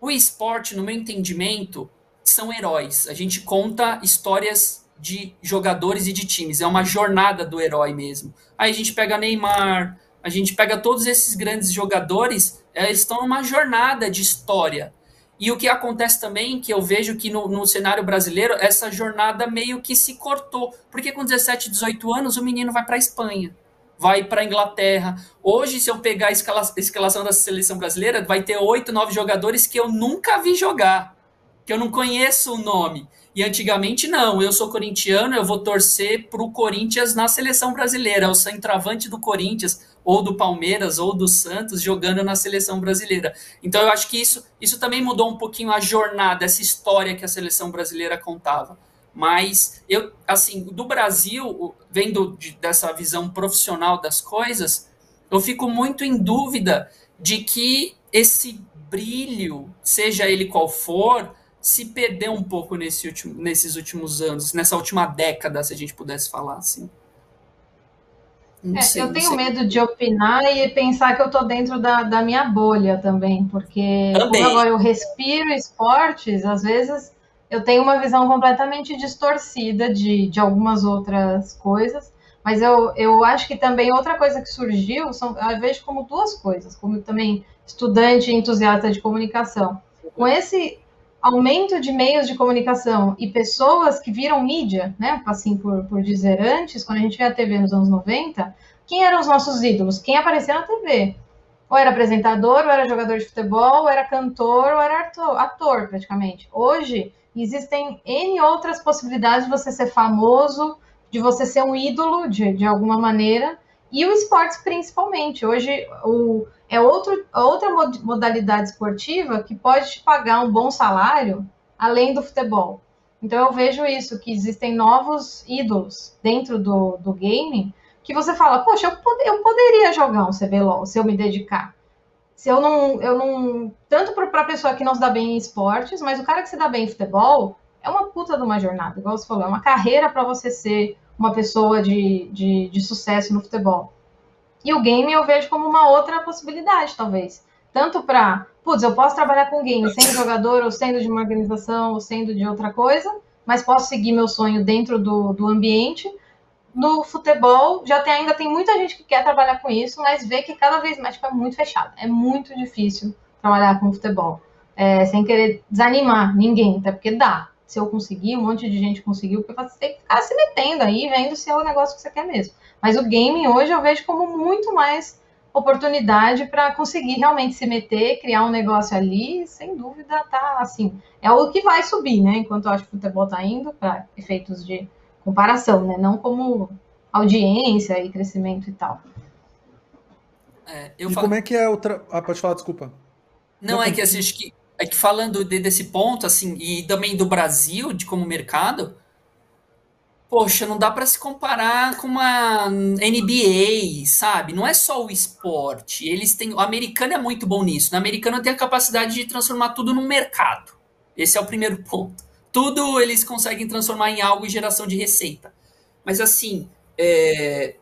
[SPEAKER 2] o esporte, no meu entendimento, são heróis. A gente conta histórias de jogadores e de times, é uma jornada do herói mesmo. Aí a gente pega Neymar, a gente pega todos esses grandes jogadores, eles estão numa jornada de história. E o que acontece também, que eu vejo que no, no, cenário brasileiro, essa jornada meio que se cortou. Porque com 17, 18 anos, o menino vai para a Espanha, vai para a Inglaterra. Hoje, se eu pegar a, escala, a escalação da seleção brasileira, vai ter oito, nove jogadores que eu nunca vi jogar, que eu não conheço o nome. E antigamente não, eu sou corintiano, eu vou torcer para o Corinthians na seleção brasileira, é o centroavante do Corinthians, ou do Palmeiras, ou do Santos, jogando na seleção brasileira. Então eu acho que isso, isso também mudou um pouquinho a jornada, essa história que a seleção brasileira contava. Mas eu, assim, do Brasil, vendo de, dessa visão profissional das coisas, eu fico muito em dúvida de que esse brilho, seja ele qual for, se perdeu um pouco nesse último, nesses últimos anos, nessa última década, se a gente pudesse falar assim.
[SPEAKER 3] É, sei, eu tenho medo de opinar e pensar que eu estou dentro da, da minha bolha também, porque também. agora eu respiro esportes, às vezes eu tenho uma visão completamente distorcida de, de algumas outras coisas, mas eu, eu acho que também outra coisa que surgiu, são, eu vejo como duas coisas, como também estudante e entusiasta de comunicação. Com esse aumento de meios de comunicação e pessoas que viram mídia, né, assim por, por dizer antes, quando a gente vê a TV nos anos 90, quem eram os nossos ídolos? Quem aparecia na TV? Ou era apresentador, ou era jogador de futebol, ou era cantor, ou era ator, ator praticamente. Hoje, existem N outras possibilidades de você ser famoso, de você ser um ídolo de, de alguma maneira, e o esportes principalmente. Hoje, o, é outro, outra modalidade esportiva que pode te pagar um bom salário além do futebol. Então eu vejo isso, que existem novos ídolos dentro do, do game que você fala, poxa, eu, pod eu poderia jogar um CBLOL se eu me dedicar. Se eu não, eu não. Tanto para a pessoa que não se dá bem em esportes, mas o cara que se dá bem em futebol é uma puta de uma jornada, igual você falou, é uma carreira para você ser uma pessoa de, de, de sucesso no futebol. E o game eu vejo como uma outra possibilidade, talvez. Tanto para, putz, eu posso trabalhar com game sendo jogador, ou sendo de uma organização, ou sendo de outra coisa, mas posso seguir meu sonho dentro do, do ambiente. No futebol, já tem, ainda tem muita gente que quer trabalhar com isso, mas vê que cada vez mais tipo, é muito fechado. É muito difícil trabalhar com futebol. É, sem querer desanimar ninguém, até porque dá. Se eu conseguir, um monte de gente conseguiu, porque você tem que ficar se metendo aí, vendo se é o negócio que você quer mesmo. Mas o game hoje eu vejo como muito mais oportunidade para conseguir realmente se meter, criar um negócio ali, sem dúvida tá assim, é o que vai subir, né? Enquanto eu acho que o futebol tá indo para efeitos de comparação, né? Não como audiência e crescimento e tal.
[SPEAKER 1] É, e falo... como é que é o tra... ah, pode falar, desculpa.
[SPEAKER 2] Não, Não é que assim, acho que é que falando de, desse ponto assim e também do Brasil de como mercado, Poxa, não dá para se comparar com uma NBA, sabe? Não é só o esporte. Eles têm, o americano é muito bom nisso. O americano tem a capacidade de transformar tudo num mercado. Esse é o primeiro ponto. Tudo eles conseguem transformar em algo e geração de receita. Mas assim, é,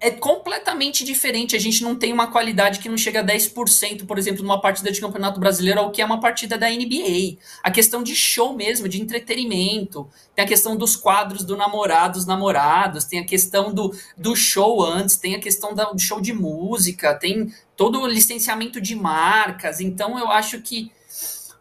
[SPEAKER 2] é completamente diferente. A gente não tem uma qualidade que não chega a 10%, por exemplo, numa partida de campeonato brasileiro, ao que é uma partida da NBA. A questão de show mesmo, de entretenimento. Tem a questão dos quadros do namorado, dos namorados, tem a questão do, do show antes, tem a questão do show de música, tem todo o licenciamento de marcas. Então, eu acho que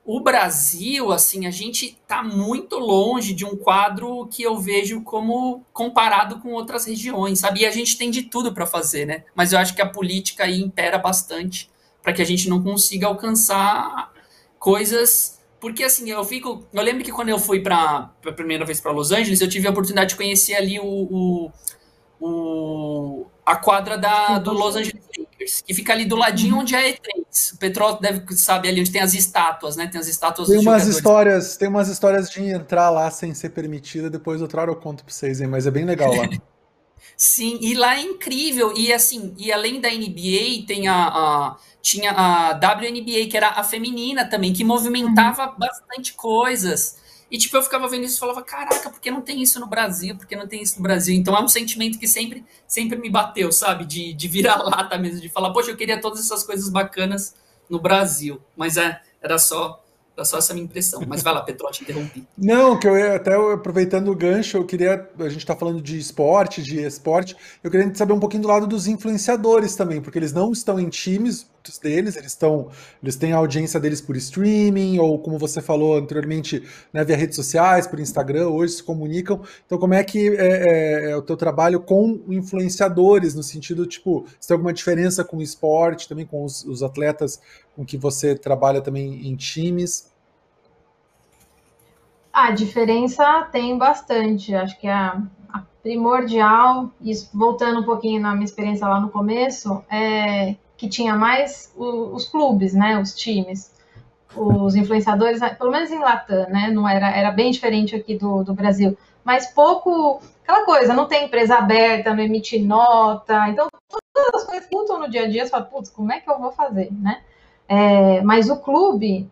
[SPEAKER 2] o Brasil, assim, a gente está muito longe de um quadro que eu vejo como comparado com outras regiões, sabe? E a gente tem de tudo para fazer, né? Mas eu acho que a política aí impera bastante para que a gente não consiga alcançar coisas. Porque, assim, eu fico. Eu lembro que quando eu fui para a primeira vez para Los Angeles, eu tive a oportunidade de conhecer ali o, o, o a quadra da, do Los Angeles Que fica ali do ladinho onde é E3. O Petróleo deve saber ali onde tem as estátuas, né? Tem as estátuas
[SPEAKER 1] tem umas histórias Tem umas histórias de entrar lá sem ser permitida, depois outra hora eu conto pra vocês, hein? Mas é bem legal lá.
[SPEAKER 2] Sim, e lá é incrível. E assim, e além da NBA, tem a, a tinha a WNBA, que era a feminina também, que movimentava uhum. bastante coisas. E, tipo, eu ficava vendo isso e falava, caraca, por que não tem isso no Brasil? Por que não tem isso no Brasil? Então é um sentimento que sempre, sempre me bateu, sabe? De, de virar lata mesmo, de falar, poxa, eu queria todas essas coisas bacanas no Brasil. Mas é, era só Era só essa minha impressão. Mas vai lá, Petrote, interrompi.
[SPEAKER 1] Não, que eu ia, até aproveitando o gancho, eu queria. A gente está falando de esporte, de esporte. Eu queria saber um pouquinho do lado dos influenciadores também, porque eles não estão em times, muitos deles, eles estão. Eles têm a audiência deles por streaming, ou como você falou anteriormente, né, via redes sociais, por Instagram, hoje se comunicam. Então, como é que é, é, é o teu trabalho com influenciadores, no sentido, tipo, se tem alguma diferença com o esporte, também com os, os atletas com que você trabalha também em times?
[SPEAKER 3] A diferença tem bastante. Acho que a, a primordial, isso voltando um pouquinho na minha experiência lá no começo, é que tinha mais o, os clubes, né, os times, os influenciadores, pelo menos em Latam, né, não era, era bem diferente aqui do, do Brasil, mas pouco, aquela coisa, não tem empresa aberta, não emite nota, então todas as coisas que no dia a dia, você fala, putz, como é que eu vou fazer, né? É, mas o clube,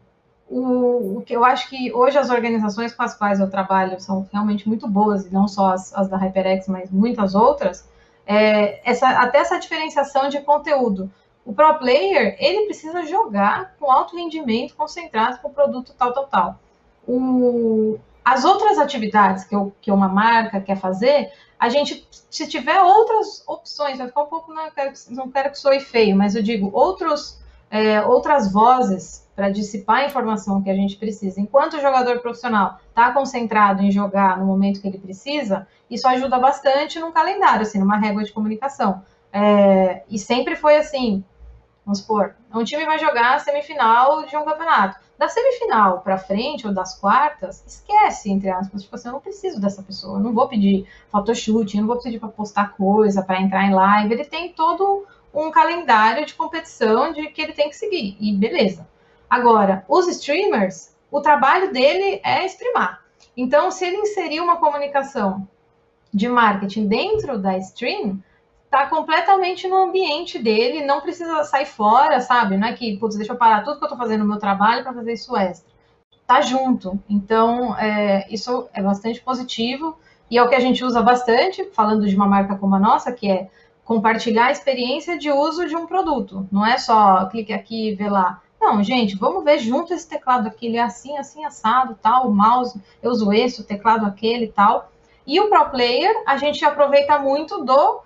[SPEAKER 3] o, o, que eu acho que hoje as organizações com as quais eu trabalho são realmente muito boas, e não só as, as da HyperX, mas muitas outras, é, essa, até essa diferenciação de conteúdo. O pro player, ele precisa jogar com alto rendimento, concentrado com o produto tal, tal, tal. O, as outras atividades que, eu, que uma marca quer fazer, a gente, se tiver outras opções, vai ficar um pouco, não quero, não quero que soe feio, mas eu digo, outros é, outras vozes para dissipar a informação que a gente precisa. Enquanto o jogador profissional está concentrado em jogar no momento que ele precisa, isso ajuda bastante num calendário, assim, numa régua de comunicação. É, e sempre foi assim, vamos supor, um time vai jogar a semifinal de um campeonato. Da semifinal para frente, ou das quartas, esquece, entre aspas, tipo assim, eu não preciso dessa pessoa, eu não vou pedir photoshoot, eu não vou pedir para postar coisa, para entrar em live, ele tem todo um calendário de competição de que ele tem que seguir. E beleza. Agora, os streamers, o trabalho dele é streamar. Então, se ele inserir uma comunicação de marketing dentro da stream, tá completamente no ambiente dele, não precisa sair fora, sabe? Não é que, putz, deixa eu parar tudo que eu tô fazendo no meu trabalho para fazer isso extra. Tá junto. Então, é, isso é bastante positivo e é o que a gente usa bastante, falando de uma marca como a nossa, que é compartilhar a experiência de uso de um produto. Não é só clique aqui e vê lá. Não, gente, vamos ver junto esse teclado aqui, ele é assim, assim, assado, tal, o mouse, eu uso esse, o teclado aquele tal. E o Pro Player, a gente aproveita muito do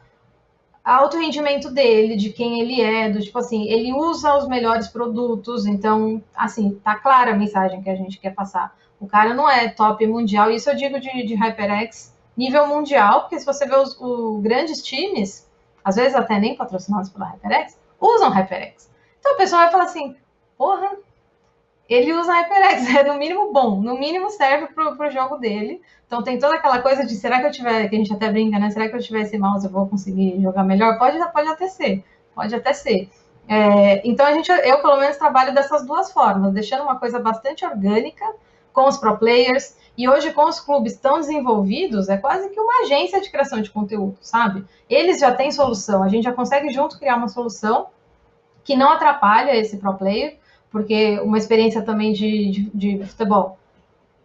[SPEAKER 3] alto rendimento dele, de quem ele é, do tipo assim, ele usa os melhores produtos, então, assim, tá clara a mensagem que a gente quer passar. O cara não é top mundial, isso eu digo de, de HyperX nível mundial, porque se você vê os, grandes times, às vezes até nem patrocinados pela HyperX, usam HyperX. Então a pessoa vai falar assim, porra, ele usa HyperX, é no mínimo bom, no mínimo serve pro, pro jogo dele. Então tem toda aquela coisa de será que eu tiver, que a gente até brinca, né? Será que eu tiver esse mouse eu vou conseguir jogar melhor? Pode, pode até ser, pode até ser. É, então a gente, eu pelo menos trabalho dessas duas formas, deixando uma coisa bastante orgânica com os pro players, e hoje, com os clubes tão desenvolvidos, é quase que uma agência de criação de conteúdo, sabe? Eles já têm solução, a gente já consegue junto criar uma solução que não atrapalha esse pro player, porque uma experiência também de, de, de futebol.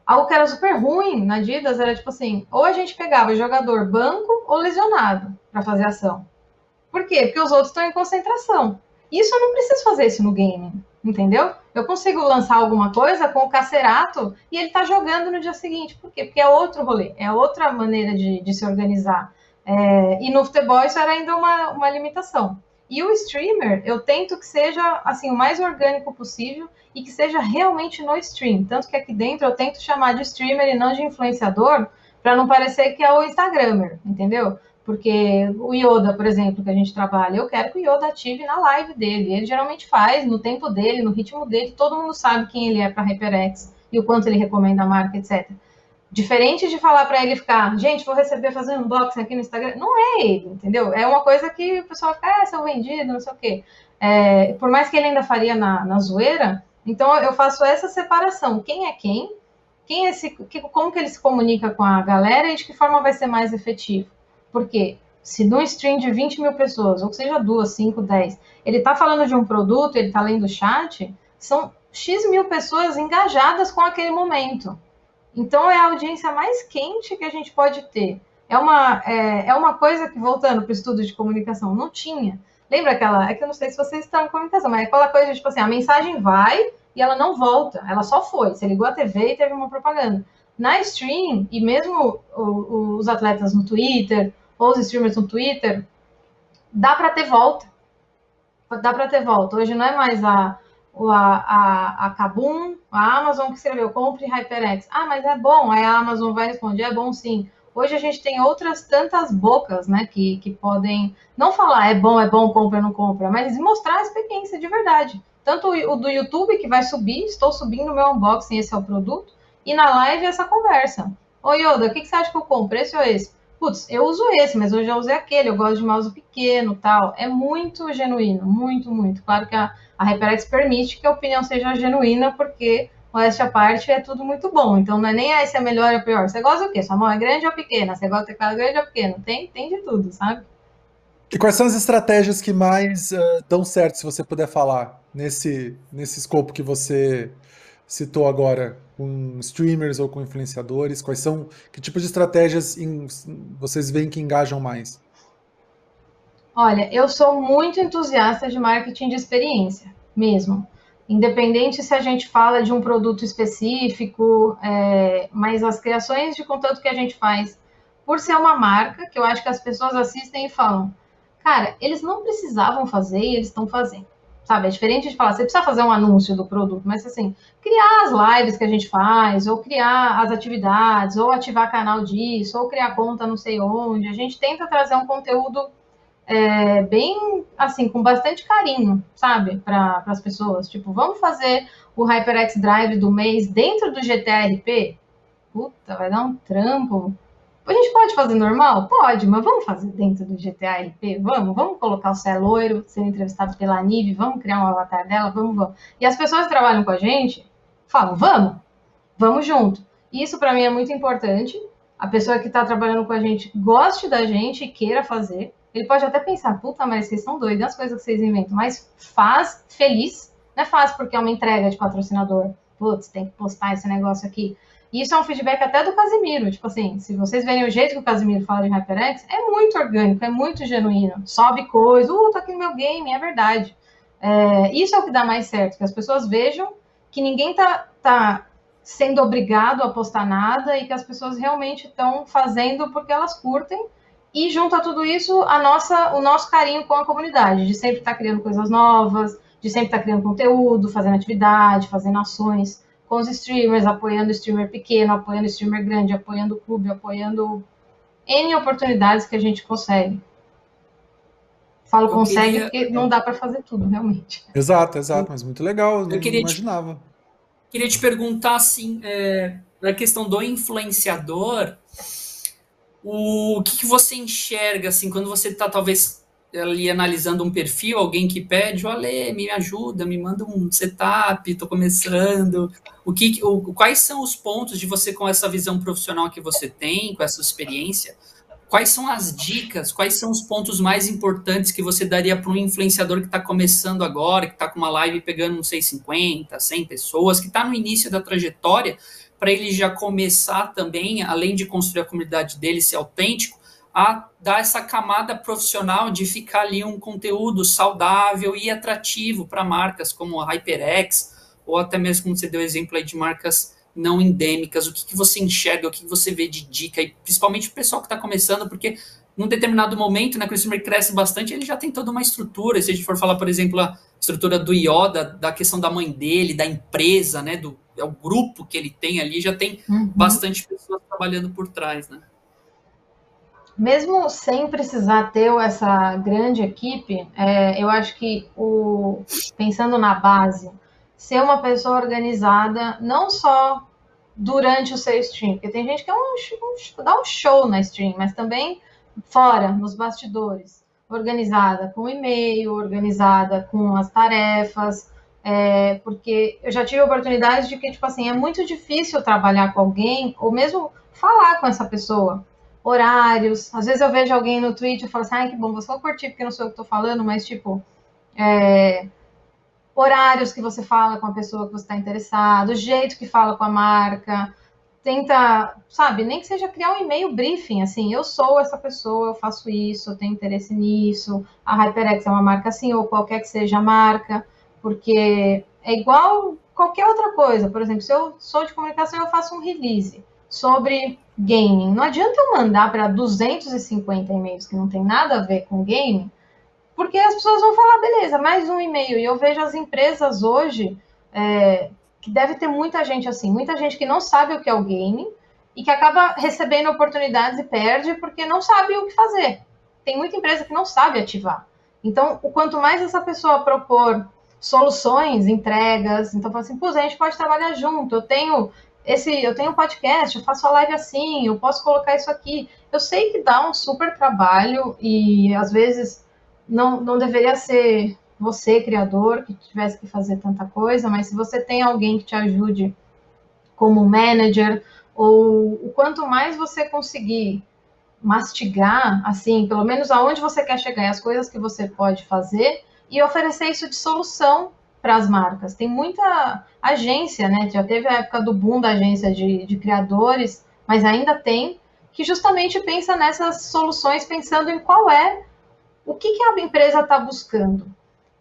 [SPEAKER 3] Algo que era super ruim na Adidas era tipo assim: ou a gente pegava jogador banco ou lesionado para fazer ação. Por quê? Porque os outros estão em concentração. Isso eu não preciso fazer isso no gaming entendeu? Eu consigo lançar alguma coisa com o Cacerato e ele tá jogando no dia seguinte. Por quê? Porque é outro rolê, é outra maneira de, de se organizar. É, e no futebol isso era ainda uma, uma limitação. E o streamer, eu tento que seja assim o mais orgânico possível e que seja realmente no stream. Tanto que aqui dentro eu tento chamar de streamer e não de influenciador, para não parecer que é o Instagrammer, entendeu? Porque o Yoda, por exemplo, que a gente trabalha, eu quero que o Yoda ative na live dele. Ele geralmente faz, no tempo dele, no ritmo dele, todo mundo sabe quem ele é para HyperX e o quanto ele recomenda a marca, etc. Diferente de falar para ele ficar, gente, vou receber fazer um unboxing aqui no Instagram. Não é ele, entendeu? É uma coisa que o pessoal fica, ah, sou vendido, não sei o quê. É, por mais que ele ainda faria na, na zoeira, então eu faço essa separação. Quem é quem? Quem é esse, que, como que ele se comunica com a galera e de que forma vai ser mais efetivo? Porque se num stream de 20 mil pessoas, ou seja duas, cinco, dez, ele está falando de um produto, ele está lendo o chat, são X mil pessoas engajadas com aquele momento. Então é a audiência mais quente que a gente pode ter. É uma, é, é uma coisa que, voltando para o estudo de comunicação, não tinha. Lembra aquela. É que eu não sei se vocês estão em comunicação, mas é aquela coisa tipo assim, a mensagem vai e ela não volta, ela só foi. Você ligou a TV e teve uma propaganda. Na stream, e mesmo os atletas no Twitter, ou os streamers no Twitter, dá para ter volta. Dá para ter volta. Hoje não é mais a, a, a, a Kabum, a Amazon que escreveu, compre HyperX. Ah, mas é bom. Aí a Amazon vai responder, é bom sim. Hoje a gente tem outras tantas bocas, né, que, que podem não falar é bom, é bom, compra, não compra, mas mostrar a experiência de verdade. Tanto o do YouTube, que vai subir, estou subindo o meu unboxing, esse é o produto, e na live essa conversa. Oi, Yoda, o que, que você acha que eu compro, esse ou esse? Putz, eu uso esse, mas eu já usei aquele, eu gosto de mouse pequeno tal. É muito genuíno, muito, muito. Claro que a, a HyperX permite que a opinião seja genuína, porque modéstia à parte, é tudo muito bom. Então não é nem ah, esse é melhor ou pior. Você gosta do quê? Sua mão é grande ou pequena? Você gosta de teclado grande ou pequeno? Tem, tem de tudo, sabe?
[SPEAKER 1] E quais são as estratégias que mais uh, dão certo, se você puder falar, nesse, nesse escopo que você citou agora, com streamers ou com influenciadores? Quais são, que tipo de estratégias em, vocês veem que engajam mais?
[SPEAKER 3] Olha, eu sou muito entusiasta de marketing de experiência, mesmo independente se a gente fala de um produto específico, é, mas as criações de conteúdo que a gente faz, por ser uma marca, que eu acho que as pessoas assistem e falam, cara, eles não precisavam fazer e eles estão fazendo. Sabe, é diferente de falar, você precisa fazer um anúncio do produto, mas assim, criar as lives que a gente faz, ou criar as atividades, ou ativar canal disso, ou criar conta não sei onde, a gente tenta trazer um conteúdo é, bem, assim, com bastante carinho, sabe, para as pessoas. Tipo, vamos fazer o HyperX Drive do mês dentro do GTRP? Puta, vai dar um trampo. A gente pode fazer normal? Pode, mas vamos fazer dentro do GTRP? Vamos, vamos colocar o Cé Loiro sendo entrevistado pela Nive, vamos criar um avatar dela, vamos, vamos. E as pessoas que trabalham com a gente falam, vamos, vamos junto. Isso para mim é muito importante. A pessoa que está trabalhando com a gente goste da gente e queira fazer. Ele pode até pensar, puta, mas vocês são doidos, as coisas que vocês inventam. Mas faz feliz. Não é fácil porque é uma entrega de patrocinador. Putz, tem que postar esse negócio aqui. E isso é um feedback até do Casimiro. Tipo assim, se vocês verem o jeito que o Casimiro fala de HyperX, é muito orgânico, é muito genuíno. Sobe coisa, uh, tô aqui no meu game, é verdade. É, isso é o que dá mais certo, que as pessoas vejam que ninguém tá, tá sendo obrigado a postar nada e que as pessoas realmente estão fazendo porque elas curtem e junto a tudo isso, a nossa, o nosso carinho com a comunidade, de sempre estar tá criando coisas novas, de sempre estar tá criando conteúdo, fazendo atividade, fazendo ações com os streamers, apoiando o streamer pequeno, apoiando o streamer grande, apoiando o clube, apoiando N oportunidades que a gente consegue. Falo eu consegue queria... porque não dá para fazer tudo, realmente.
[SPEAKER 1] Exato, exato, mas muito legal, eu não queria imaginava.
[SPEAKER 2] Te, queria te perguntar, assim, é, na questão do influenciador, o que, que você enxerga, assim, quando você está talvez ali analisando um perfil, alguém que pede, olha, me ajuda, me manda um setup, estou começando. O que, o, quais são os pontos de você com essa visão profissional que você tem, com essa experiência? Quais são as dicas? Quais são os pontos mais importantes que você daria para um influenciador que está começando agora, que está com uma live pegando, sei, 50, 100 pessoas, que está no início da trajetória, para ele já começar também, além de construir a comunidade dele, ser autêntico, a dar essa camada profissional de ficar ali um conteúdo saudável e atrativo para marcas como a HyperX, ou até mesmo como você deu exemplo aí de marcas não endêmicas, o que, que você enxerga, o que, que você vê de dica, e principalmente o pessoal que está começando, porque num determinado momento, né, que o streamer cresce bastante, ele já tem toda uma estrutura. Se a gente for falar, por exemplo, a estrutura do Yoda, da questão da mãe dele, da empresa, né, do é o grupo que ele tem ali, já tem uhum. bastante pessoas trabalhando por trás, né?
[SPEAKER 3] Mesmo sem precisar ter essa grande equipe, é, eu acho que o pensando na base, ser uma pessoa organizada, não só durante o seu stream, porque tem gente que é um, um, dá um show na stream, mas também fora, nos bastidores, organizada com e-mail, organizada com as tarefas, é, porque eu já tive oportunidade de que, tipo assim, é muito difícil trabalhar com alguém, ou mesmo falar com essa pessoa. Horários, às vezes eu vejo alguém no Twitch e falo assim, ai, que bom, você vai curtir, porque não sou eu que tô falando, mas, tipo, é, horários que você fala com a pessoa que você está interessado, o jeito que fala com a marca, tenta, sabe, nem que seja criar um e-mail briefing, assim, eu sou essa pessoa, eu faço isso, eu tenho interesse nisso, a HyperX é uma marca assim, ou qualquer que seja a marca, porque é igual qualquer outra coisa. Por exemplo, se eu sou de comunicação, eu faço um release sobre gaming. Não adianta eu mandar para 250 e-mails que não tem nada a ver com gaming, porque as pessoas vão falar, beleza, mais um e-mail. E eu vejo as empresas hoje, é, que deve ter muita gente assim, muita gente que não sabe o que é o gaming e que acaba recebendo oportunidades e perde porque não sabe o que fazer. Tem muita empresa que não sabe ativar. Então, o quanto mais essa pessoa propor soluções, entregas, então fala assim, pô, a gente pode trabalhar junto, eu tenho esse, eu tenho um podcast, eu faço a live assim, eu posso colocar isso aqui. Eu sei que dá um super trabalho e às vezes não, não deveria ser você, criador, que tivesse que fazer tanta coisa, mas se você tem alguém que te ajude como manager, ou o quanto mais você conseguir mastigar, assim, pelo menos aonde você quer chegar, as coisas que você pode fazer, e oferecer isso de solução para as marcas. Tem muita agência, né? Já teve a época do boom da agência de, de criadores, mas ainda tem, que justamente pensa nessas soluções, pensando em qual é o que, que a empresa está buscando.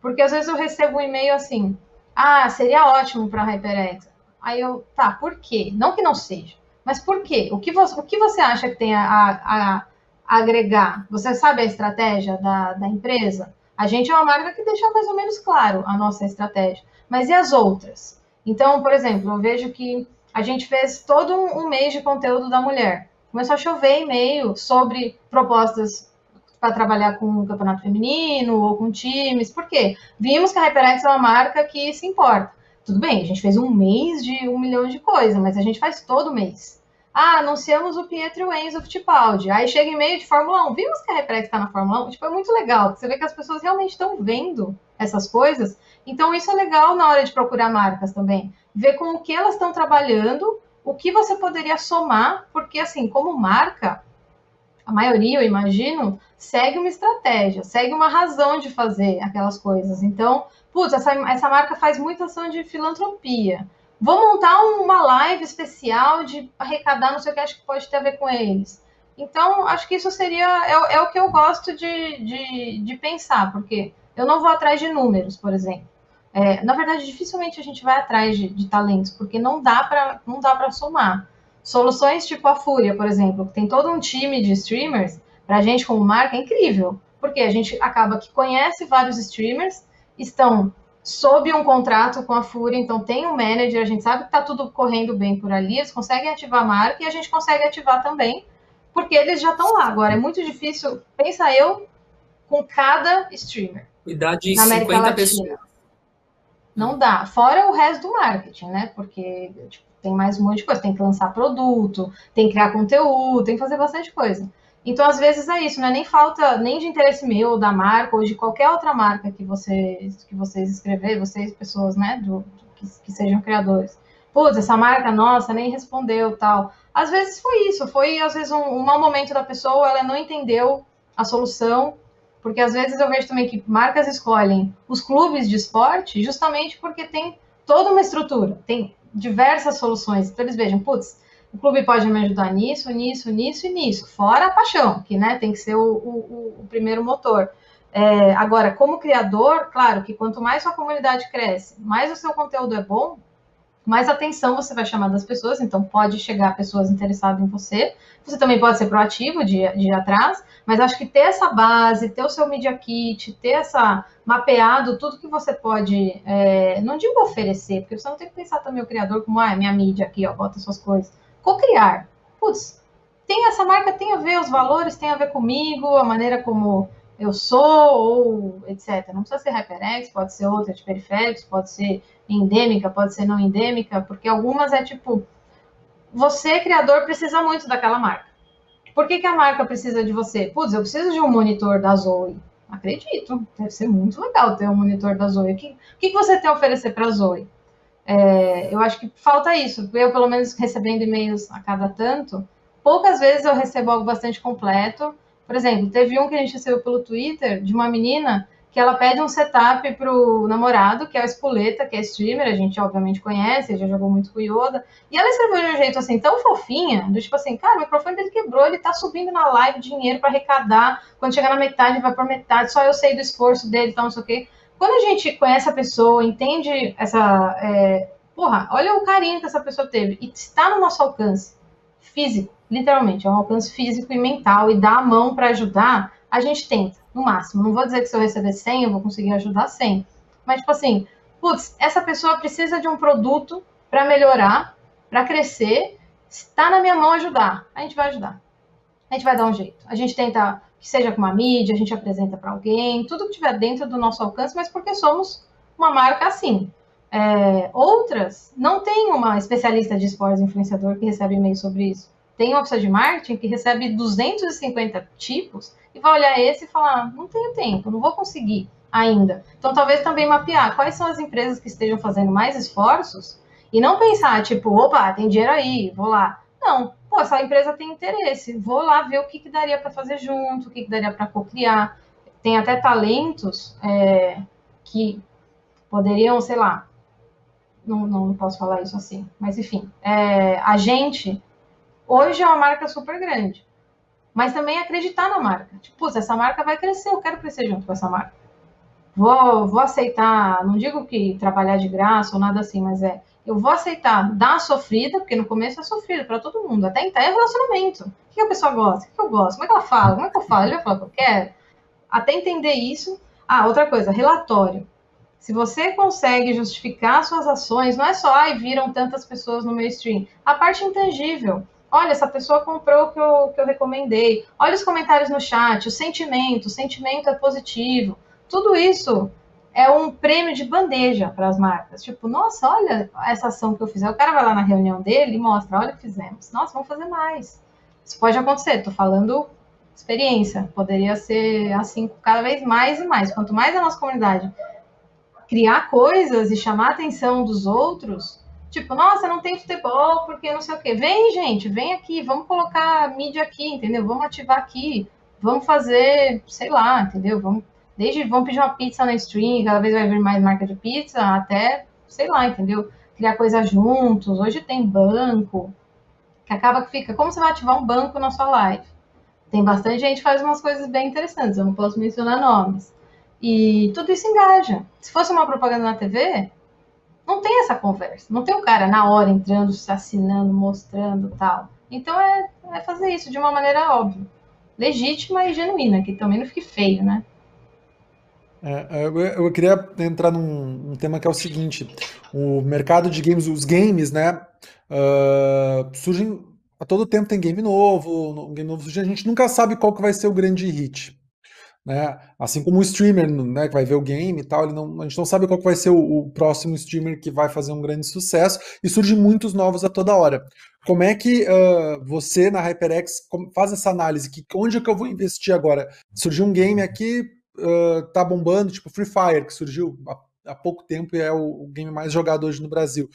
[SPEAKER 3] Porque às vezes eu recebo um e-mail assim, ah, seria ótimo para HyperX. Aí eu, tá, por quê? Não que não seja, mas por quê? O que você, o que você acha que tem a, a, a agregar? Você sabe a estratégia da, da empresa? A gente é uma marca que deixa mais ou menos claro a nossa estratégia. Mas e as outras? Então, por exemplo, eu vejo que a gente fez todo um mês de conteúdo da mulher. Começou a chover e-mail sobre propostas para trabalhar com o campeonato feminino ou com times. Por quê? Vimos que a HyperX é uma marca que se importa. Tudo bem, a gente fez um mês de um milhão de coisas, mas a gente faz todo mês. Ah, anunciamos o Pietro o Enzo Fittipaldi. Aí chega em meio de Fórmula 1. Vimos que a Reprex está na Fórmula 1? Tipo, é muito legal. Você vê que as pessoas realmente estão vendo essas coisas. Então, isso é legal na hora de procurar marcas também. Ver com o que elas estão trabalhando, o que você poderia somar, porque, assim, como marca, a maioria, eu imagino, segue uma estratégia, segue uma razão de fazer aquelas coisas. Então, putz, essa, essa marca faz muita ação de filantropia. Vou montar uma live especial de arrecadar, não sei o que, acho que pode ter a ver com eles. Então, acho que isso seria. É, é o que eu gosto de, de, de, pensar, porque eu não vou atrás de números, por exemplo. É, na verdade, dificilmente a gente vai atrás de, de talentos, porque não dá para somar. Soluções tipo a Fúria, por exemplo, que tem todo um time de streamers, para a gente como marca é incrível, porque a gente acaba que conhece vários streamers, estão sob um contrato com a Fúria, então tem um manager, a gente sabe que está tudo correndo bem por ali, eles conseguem ativar a marca e a gente consegue ativar também, porque eles já estão lá. Agora, é muito difícil, pensa eu, com cada streamer.
[SPEAKER 2] Cuidar de 50 pessoas.
[SPEAKER 3] Não dá. Fora o resto do marketing, né? Porque tipo, tem mais um monte de coisa. Tem que lançar produto, tem que criar conteúdo, tem que fazer bastante coisa. Então, às vezes é isso, não é nem falta nem de interesse meu, da marca, ou de qualquer outra marca que vocês, que vocês escreverem, vocês, pessoas, né, do, que, que sejam criadores. Putz, essa marca nossa nem respondeu, tal. Às vezes foi isso, foi às vezes um, um mau momento da pessoa, ela não entendeu a solução, porque às vezes eu vejo também que marcas escolhem os clubes de esporte justamente porque tem toda uma estrutura, tem diversas soluções. Então eles vejam, putz, o clube pode me ajudar nisso, nisso, nisso e nisso. Fora a paixão, que né, tem que ser o, o, o primeiro motor. É, agora, como criador, claro que quanto mais sua comunidade cresce, mais o seu conteúdo é bom, mais atenção você vai chamar das pessoas, então pode chegar pessoas interessadas em você. Você também pode ser proativo de, de ir atrás, mas acho que ter essa base, ter o seu Media Kit, ter essa mapeado tudo que você pode, é, não digo oferecer, porque você não tem que pensar também o criador como, ah, é minha mídia aqui, ó, bota suas coisas co-criar. Putz, tem essa marca tem a ver, os valores tem a ver comigo, a maneira como eu sou, ou etc. Não precisa ser HyperX, pode ser outra de periféricos, pode ser endêmica, pode ser não endêmica, porque algumas é tipo, você, criador, precisa muito daquela marca. Por que, que a marca precisa de você? Putz, eu preciso de um monitor da Zoe. Acredito, deve ser muito legal ter um monitor da Zoe. O que, o que você tem a oferecer para a Zoe? É, eu acho que falta isso. Eu, pelo menos, recebendo e-mails a cada tanto, poucas vezes eu recebo algo bastante completo. Por exemplo, teve um que a gente recebeu pelo Twitter de uma menina que ela pede um setup para o namorado, que é o Espoleta, que é streamer, a gente obviamente conhece, já jogou muito com Yoda. E ela escreveu de um jeito assim, tão fofinha, do tipo assim, cara, o microfone dele quebrou, ele tá subindo na live dinheiro para arrecadar, quando chegar na metade vai por metade, só eu sei do esforço dele, então não sei o quê. Quando a gente conhece a pessoa, entende essa, é, porra, olha o carinho que essa pessoa teve. E está no nosso alcance físico, literalmente, é um alcance físico e mental, e dar a mão para ajudar, a gente tenta, no máximo. Não vou dizer que se eu receber 100, eu vou conseguir ajudar 100. Mas, tipo assim, putz, essa pessoa precisa de um produto para melhorar, para crescer, está na minha mão ajudar. A gente vai ajudar. A gente vai dar um jeito. A gente tenta que seja com uma mídia, a gente apresenta para alguém, tudo que tiver dentro do nosso alcance, mas porque somos uma marca assim. É, outras não tem uma especialista de esportes influenciador que recebe e-mail sobre isso. Tem uma pessoa de marketing que recebe 250 tipos e vai olhar esse e falar: não tenho tempo, não vou conseguir ainda. Então, talvez também mapear quais são as empresas que estejam fazendo mais esforços e não pensar, tipo, opa, tem dinheiro aí, vou lá. Não, pô, essa empresa tem interesse, vou lá ver o que, que daria para fazer junto, o que, que daria para cocriar. Tem até talentos é, que poderiam, sei lá, não, não, posso falar isso assim, mas enfim, é, a gente hoje é uma marca super grande, mas também acreditar na marca. Tipo, essa marca vai crescer, eu quero crescer junto com essa marca. Vou, vou aceitar, não digo que trabalhar de graça ou nada assim, mas é eu vou aceitar dar sofrida, porque no começo é sofrido para todo mundo, até então é relacionamento. O que a pessoa gosta? O que eu gosto? Como é que ela fala? Como é que eu falo? Ele vai falar que eu quero? Até entender isso. Ah, outra coisa, relatório. Se você consegue justificar suas ações, não é só, ai, viram tantas pessoas no meu stream. A parte intangível. Olha, essa pessoa comprou o que eu, que eu recomendei. Olha os comentários no chat, o sentimento, o sentimento é positivo. Tudo isso é um prêmio de bandeja para as marcas. Tipo, nossa, olha essa ação que eu fiz. Aí o cara vai lá na reunião dele e mostra, olha o que fizemos. Nossa, vamos fazer mais. Isso pode acontecer, estou falando experiência. Poderia ser assim cada vez mais e mais. Quanto mais a nossa comunidade criar coisas e chamar a atenção dos outros, tipo, nossa, não tem futebol porque não sei o quê. Vem, gente, vem aqui, vamos colocar mídia aqui, entendeu? Vamos ativar aqui, vamos fazer, sei lá, entendeu? Vamos Desde vamos pedir uma pizza na stream, cada vez vai vir mais marca de pizza, até, sei lá, entendeu? Criar coisas juntos. Hoje tem banco, que acaba que fica. Como você vai ativar um banco na sua live? Tem bastante gente que faz umas coisas bem interessantes, eu não posso mencionar nomes. E tudo isso engaja. Se fosse uma propaganda na TV, não tem essa conversa. Não tem o cara na hora entrando, se assinando, mostrando tal. Então é, é fazer isso de uma maneira óbvia, legítima e genuína, que também não fique feio, né?
[SPEAKER 1] É, é eu, queria entrar num, tema que é o seguinte: o mercado de games, os games, né? Uh, surgem a todo tempo tem game novo, um game novo surge, a gente nunca sabe qual que vai ser o grande hit. Né? Assim como o streamer, né, que vai ver o game e tal, ele não, a gente não sabe qual vai ser o, o, próximo streamer que vai fazer um grande sucesso, e surgem muitos novos a toda hora. Como é que uh, você, na HyperX, faz essa análise? Que, onde é que eu vou investir agora? Surgiu um game aqui, uh, tá bombando, tipo Free Fire, que surgiu há, há pouco tempo e é o, o, game mais jogado hoje no Brasil.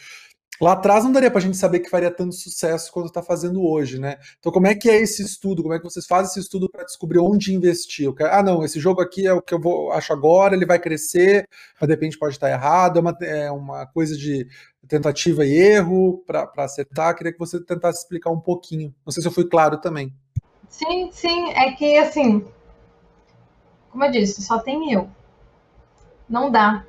[SPEAKER 1] Lá atrás não daria para a gente saber que faria tanto sucesso quanto está fazendo hoje, né? Então, como é que é esse estudo? Como é que vocês fazem esse estudo para descobrir onde investir? Quero, ah, não, esse jogo aqui é o que eu vou, acho agora, ele vai crescer, mas de repente pode estar errado, é uma, é uma coisa de tentativa e erro para acertar. Queria que você tentasse explicar um pouquinho. Não sei se eu fui claro também.
[SPEAKER 3] Sim, sim, é que assim, como eu disse, só tem eu. Não dá.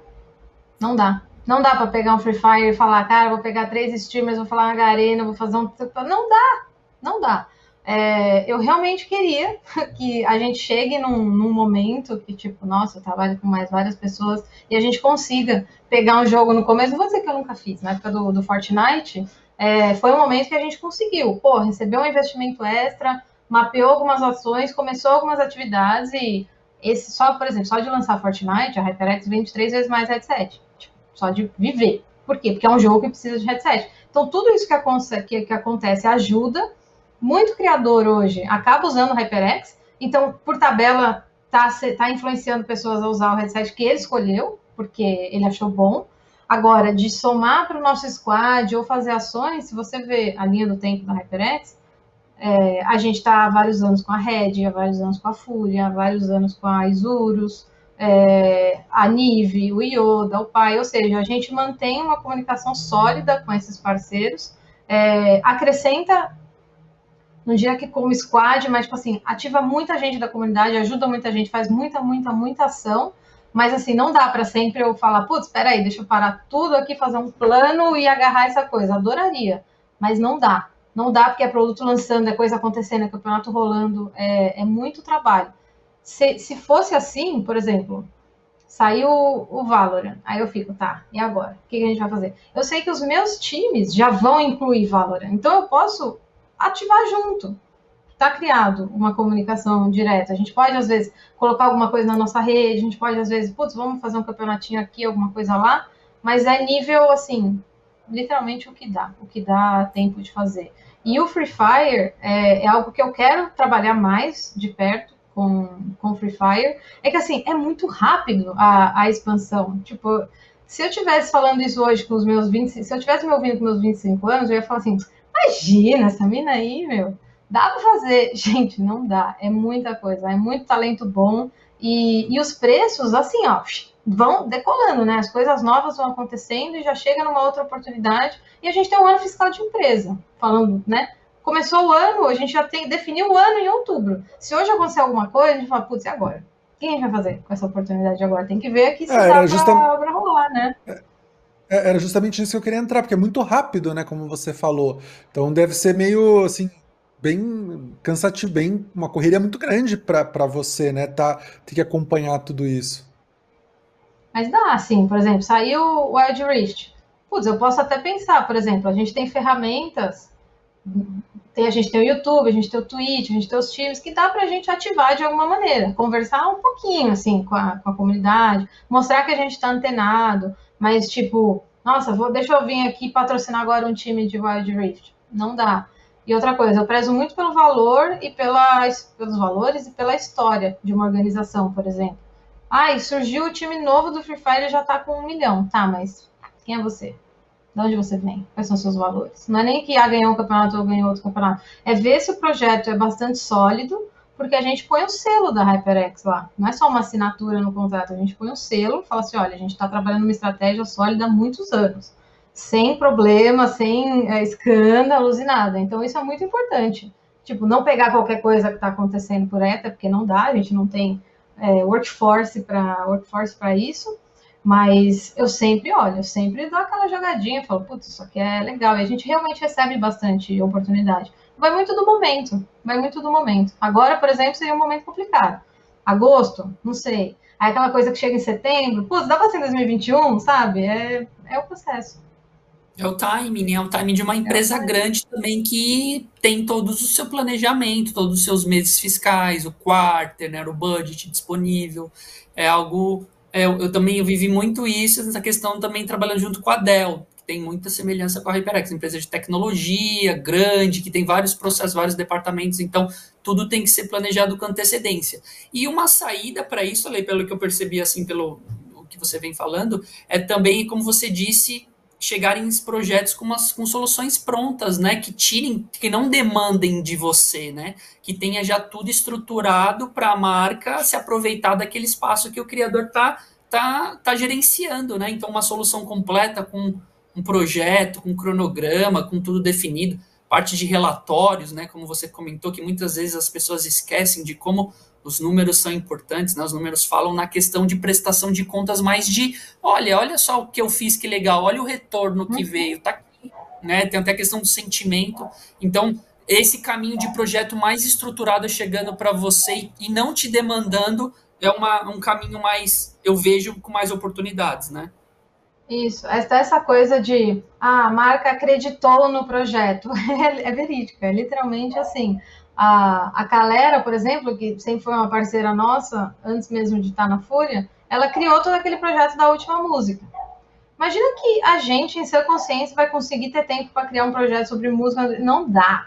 [SPEAKER 3] Não dá. Não dá para pegar um Free Fire e falar, cara, vou pegar três streamers, vou falar uma Garena, vou fazer um. Não dá. Não dá. É, eu realmente queria que a gente chegue num, num, momento que, tipo, nossa, eu trabalho com mais várias pessoas e a gente consiga pegar um jogo no começo. Não vou dizer que eu nunca fiz, na época do, do Fortnite, é, foi um momento que a gente conseguiu, pô, recebeu um investimento extra, mapeou algumas ações, começou algumas atividades e esse só, por exemplo, só de lançar Fortnite, a HyperX vende três vezes mais headset. Só de viver. Por quê? Porque é um jogo que precisa de headset. Então, tudo isso que, acontece, que, que acontece ajuda. Muito criador hoje acaba usando o HyperX. Então, por tabela, tá, tá influenciando pessoas a usar o headset que ele escolheu, porque ele achou bom. Agora, de somar para o nosso squad ou fazer ações, se você vê a linha do tempo da HyperX, é, a gente está há vários anos com a Red, há vários anos com a Fúria, há vários anos com a Isurus, é, a Nive, o Yoda, o Pai, ou seja, a gente mantém uma comunicação sólida com esses parceiros, é, acrescenta, não diria que como squad, mas tipo assim, ativa muita gente da comunidade, ajuda muita gente, faz muita, muita, muita ação, Mas assim, não dá para sempre eu falar, putz, espera aí, deixa eu parar tudo aqui, fazer um plano e agarrar essa coisa. Adoraria, mas não dá. Não dá porque é produto lançando, é coisa acontecendo, é campeonato rolando, é, é muito trabalho. Se, se fosse assim, por exemplo, saiu o Valorant, aí eu fico, tá, e agora? O que, a gente vai fazer? Eu sei que os meus times já vão incluir Valorant, então eu posso ativar junto. Está criado uma comunicação direta. A gente pode, às vezes, colocar alguma coisa na nossa rede, a gente pode, às vezes, putz, vamos fazer um campeonatinho aqui, alguma coisa lá, mas é nível, assim, literalmente o que dá, o que dá tempo de fazer. E o Free Fire é, é algo que eu quero trabalhar mais de perto com, com Free Fire. É que, assim, é muito rápido a, a expansão. Tipo, se eu tivesse falando isso hoje com os meus 25, se eu tivesse me ouvindo com meus 25 anos, eu ia falar assim, imagina, essa mina aí, meu, dá para fazer. Gente, não dá, é muita coisa, é muito talento bom. E, e os preços, assim, ó, vão decolando, né? As coisas novas vão acontecendo e já chega numa outra oportunidade. E a gente tem um ano fiscal de empresa, falando, né? Começou o ano, a gente já tem definiu o ano em outubro. Se hoje acontecer alguma coisa, a gente fala, putz, e agora? O que a gente vai fazer com essa oportunidade agora? Tem que ver aqui se é, dá justam... pra rolar, né? É,
[SPEAKER 1] é, era justamente isso que eu queria entrar, porque é muito rápido, né? Como você falou. Então deve ser meio assim, bem cansativo, bem uma correria muito grande para você, né? Tá, ter que acompanhar tudo isso.
[SPEAKER 3] Mas dá, assim, por exemplo, saiu o Wild Rift. Putz, eu posso até pensar, por exemplo, a gente tem ferramentas, tem, a gente tem o YouTube, a gente tem o Twitch, a gente tem os times, que dá pra gente ativar de alguma maneira, conversar um pouquinho, assim, com a, com a comunidade, mostrar que a gente tá antenado, mas, tipo, nossa, vou, deixa eu vir aqui patrocinar agora um time de Wild Rift. Não dá. E outra coisa, eu prezo muito pelo valor e pela, pelos valores e pela história de uma organização, por exemplo. Ai, surgiu o time novo do Free Fire e já tá com um milhão. Tá, mas quem é você? De onde você vem? Quais são seus valores? Não é nem que ah, ganhou um campeonato ou ganhou outro campeonato. É ver se o projeto é bastante sólido, porque a gente põe o selo da HyperX lá. Não é só uma assinatura no contrato, a gente põe o selo e fala assim: olha, a gente está trabalhando uma estratégia sólida há muitos anos, sem problema, sem é, escândalos e nada. Então, isso é muito importante. Tipo, não pegar qualquer coisa que está acontecendo por até porque não dá, a gente não tem é, workforce para workforce para isso, mas eu sempre olho, eu sempre dou aquela jogadinha, falo, putz, isso aqui é legal, e a gente realmente recebe bastante oportunidade. Vai muito do momento, vai muito do momento. Agora, por exemplo, seria um momento complicado. Agosto, não sei. Aí aquela coisa que chega em setembro, putz, dá para ser em 2021, sabe? É, é o processo.
[SPEAKER 2] É o timing, né? É o timing de uma empresa é grande também que tem todos o seu planejamento, todos os seus meses fiscais, o quarter, né, o budget disponível. É algo. É, eu também vivi muito isso, essa questão também trabalhando junto com a Dell, que tem muita semelhança com a HyperX, empresa de tecnologia grande, que tem vários processos, vários departamentos, então tudo tem que ser planejado com antecedência. E uma saída para isso, ali, pelo que eu percebi, assim, pelo que você vem falando, é também, como você disse, chegarem esses projetos com, umas, com soluções prontas, né? Que tirem, que não demandem de você, né? Que tenha já tudo estruturado para a marca se aproveitar daquele espaço que o criador tá, tá, tá gerenciando, né? Então, uma solução completa com um projeto, com um cronograma, com tudo definido, parte de relatórios, né? Como você comentou, que muitas vezes as pessoas esquecem de como os números são importantes, né? Os números falam na questão de prestação de contas mais de, olha, olha só o que eu fiz, que legal, olha o retorno que uhum. veio, tá aqui, né? Tem até a questão do sentimento. Então, esse caminho de projeto mais estruturado chegando para você e não te demandando é uma, um caminho mais, eu vejo, com mais oportunidades, né?
[SPEAKER 3] Isso, essa, essa coisa de ah, a marca acreditou no projeto é, é verídica, é literalmente assim. A, a Calera, por exemplo, que sempre foi uma parceira nossa, antes mesmo de estar na Fúria, ela criou todo aquele projeto da última música. Imagina que a gente, em sua consciência, vai conseguir ter tempo para criar um projeto sobre música. Não dá.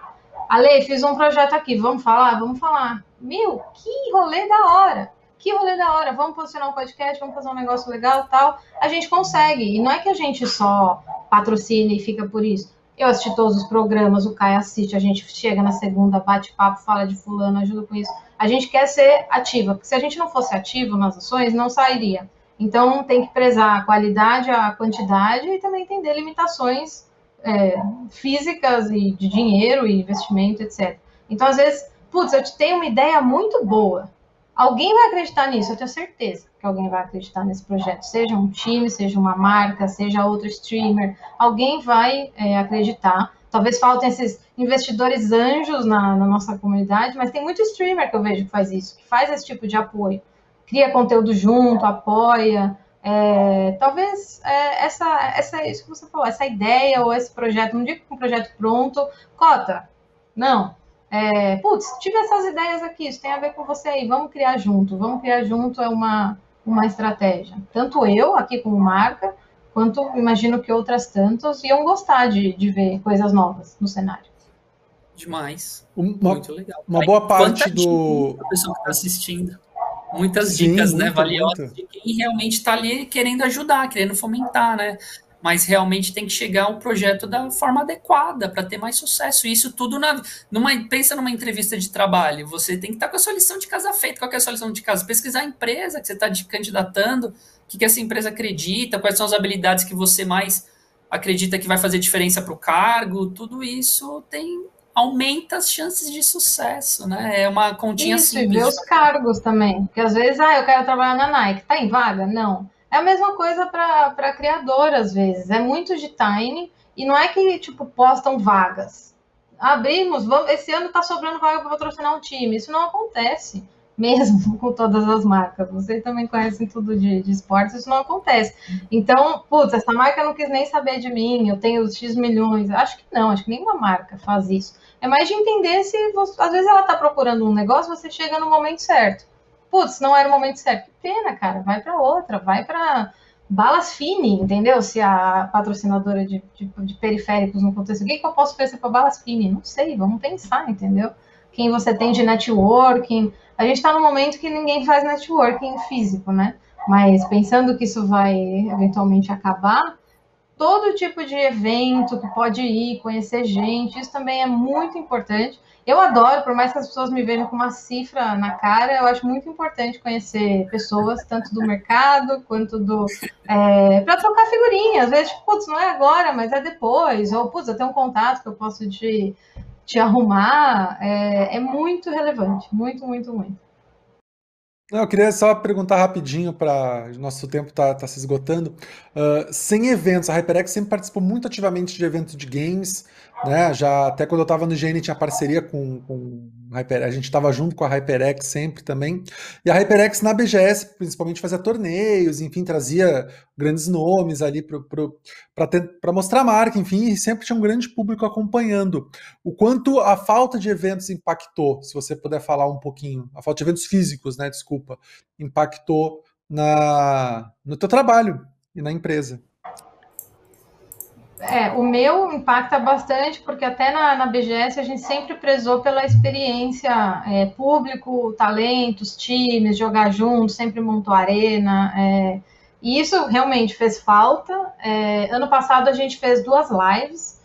[SPEAKER 3] Ale, fiz um projeto aqui, vamos falar? Vamos falar. Meu, que rolê da hora! Que rolê da hora! Vamos posicionar um podcast, vamos fazer um negócio legal tal. A gente consegue. E não é que a gente só patrocina e fica por isso. Eu assisti todos os programas, o Caio assiste, a gente chega na segunda, bate papo, fala de fulano, ajuda com isso. A gente quer ser ativa, porque se a gente não fosse ativo nas ações, não sairia. Então tem que prezar a qualidade, a quantidade e também entender limitações é, físicas e de dinheiro e investimento, etc. Então, às vezes, putz, eu te tenho uma ideia muito boa, alguém vai acreditar nisso, eu tenho certeza que alguém vai acreditar nesse projeto, seja um time, seja uma marca, seja outro streamer, alguém vai é, acreditar. Talvez faltem esses investidores anjos na, na, nossa comunidade, mas tem muito streamer que eu vejo que faz isso, que faz esse tipo de apoio, cria conteúdo junto, apoia. É, talvez é, essa, essa, isso que você falou, essa ideia ou esse projeto, não digo que um projeto pronto, cota, não, é, putz, tive essas ideias aqui, isso tem a ver com você aí, vamos criar junto, vamos criar junto é uma, uma estratégia. Tanto eu, aqui como marca, quanto imagino que outras tantas iam gostar de, de ver coisas novas no cenário.
[SPEAKER 2] Demais.
[SPEAKER 1] Uma, Muito legal. Uma boa parte do.
[SPEAKER 2] A pessoa que está assistindo. Muitas Sim, dicas, né, valiosas de quem realmente está ali querendo ajudar, querendo fomentar, né? Mas realmente tem que chegar um projeto da forma adequada para ter mais sucesso. E isso tudo na, numa pensa numa entrevista de trabalho, você tem que estar tá com a sua lição de casa feita. Qual é a sua lição de casa? Pesquisar a empresa que você está candidatando, o que, que essa empresa acredita, quais são as habilidades que você mais acredita que vai fazer diferença para o cargo, tudo isso tem aumenta as chances de sucesso, né? É uma continha
[SPEAKER 3] Isso, simples. E ver os cargos também. Porque às vezes, ah, eu quero trabalhar na Nike. Tá em vaga? Não. É a mesma coisa para criador, às vezes. É muito de time e não é que, tipo, postam vagas. Abrimos, vamos, esse ano está sobrando vaga para patrocinar um time. Isso não acontece, mesmo com todas as marcas. Vocês também conhecem tudo de, de esportes, isso não acontece. Então, putz, essa marca não quis nem saber de mim, eu tenho X milhões. Acho que não, acho que nenhuma marca faz isso. É mais de entender se, você, às vezes, ela está procurando um negócio, você chega no momento certo putz, não era o momento certo. Que pena, cara, vai para outra, vai para balas fine, entendeu? Se a patrocinadora de, de, de periféricos não aconteceu, o que, que eu posso oferecer para balas fine? Não sei, vamos pensar, entendeu? Quem você tem de networking. A gente está num momento que ninguém faz networking físico, né? Mas pensando que isso vai eventualmente acabar, todo tipo de evento que pode ir, conhecer gente, isso também é muito importante. Eu adoro, por mais que as pessoas me vejam com uma cifra na cara, eu acho muito importante conhecer pessoas, tanto do mercado quanto do. É, para trocar figurinhas. Às vezes, tipo, putz, não é agora, mas é depois. Ou, putz, eu tenho um contato que eu posso te, te arrumar. É, é muito relevante. Muito, muito, muito.
[SPEAKER 1] Eu queria só perguntar rapidinho para nosso tempo está tá se esgotando. Uh, sem eventos, a HyperX sempre participou muito ativamente de eventos de games, né? Já até quando eu estava no IGN tinha parceria com, com a gente estava junto com a HyperX sempre também. E a HyperX na BGS principalmente fazia torneios, enfim, trazia grandes nomes ali para mostrar a marca, enfim, e sempre tinha um grande público acompanhando. O quanto a falta de eventos impactou, se você puder falar um pouquinho, a falta de eventos físicos, né? Desculpa, impactou na no teu trabalho e na empresa.
[SPEAKER 3] É, o meu impacta bastante, porque até na, na BGS a gente sempre prezou pela experiência é, público, talentos, times, jogar junto, sempre montou arena. É, e isso realmente fez falta. É, ano passado a gente fez duas lives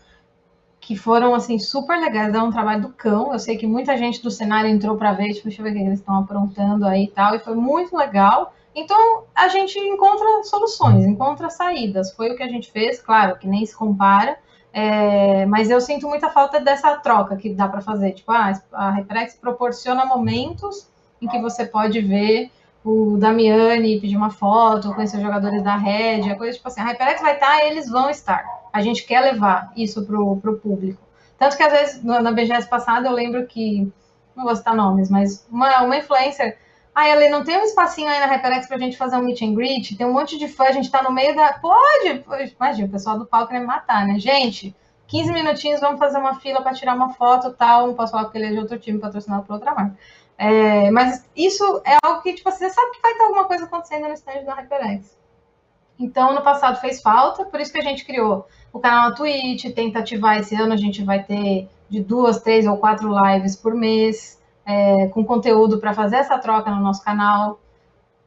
[SPEAKER 3] que foram assim super legais, é um trabalho do cão. Eu sei que muita gente do cenário entrou para ver, tipo, deixa eu ver o que eles estão aprontando aí e tal, e foi muito legal. Então, a gente encontra soluções, encontra saídas. Foi o que a gente fez, claro, que nem se compara, é, mas eu sinto muita falta dessa troca que dá para fazer. Tipo, ah, a HyperX proporciona momentos em que você pode ver o Damiani pedir uma foto, conhecer os jogadores da Red, coisa tipo assim, a HyperX vai estar, eles vão estar. A gente quer levar isso pro, pro público. Tanto que às vezes na BGS passada eu lembro que, não vou citar nomes, mas uma, uma influencer ah, ele não tem um espacinho aí na HyperX pra gente fazer um meet and greet? Tem um monte de fã, a gente tá no meio da. Pode! Imagina, o pessoal do palco quer me matar, né? Gente, 15 minutinhos, vamos fazer uma fila para tirar uma foto tal. Não posso falar porque ele é de outro time, patrocinado por outra marca. É, mas isso é algo que, tipo, você sabe que vai ter alguma coisa acontecendo no stand da HyperX. Então, no passado fez falta, por isso que a gente criou o canal na Twitch, tenta ativar esse ano, a gente vai ter de duas, três ou quatro lives por mês é, com conteúdo para fazer essa troca no nosso canal.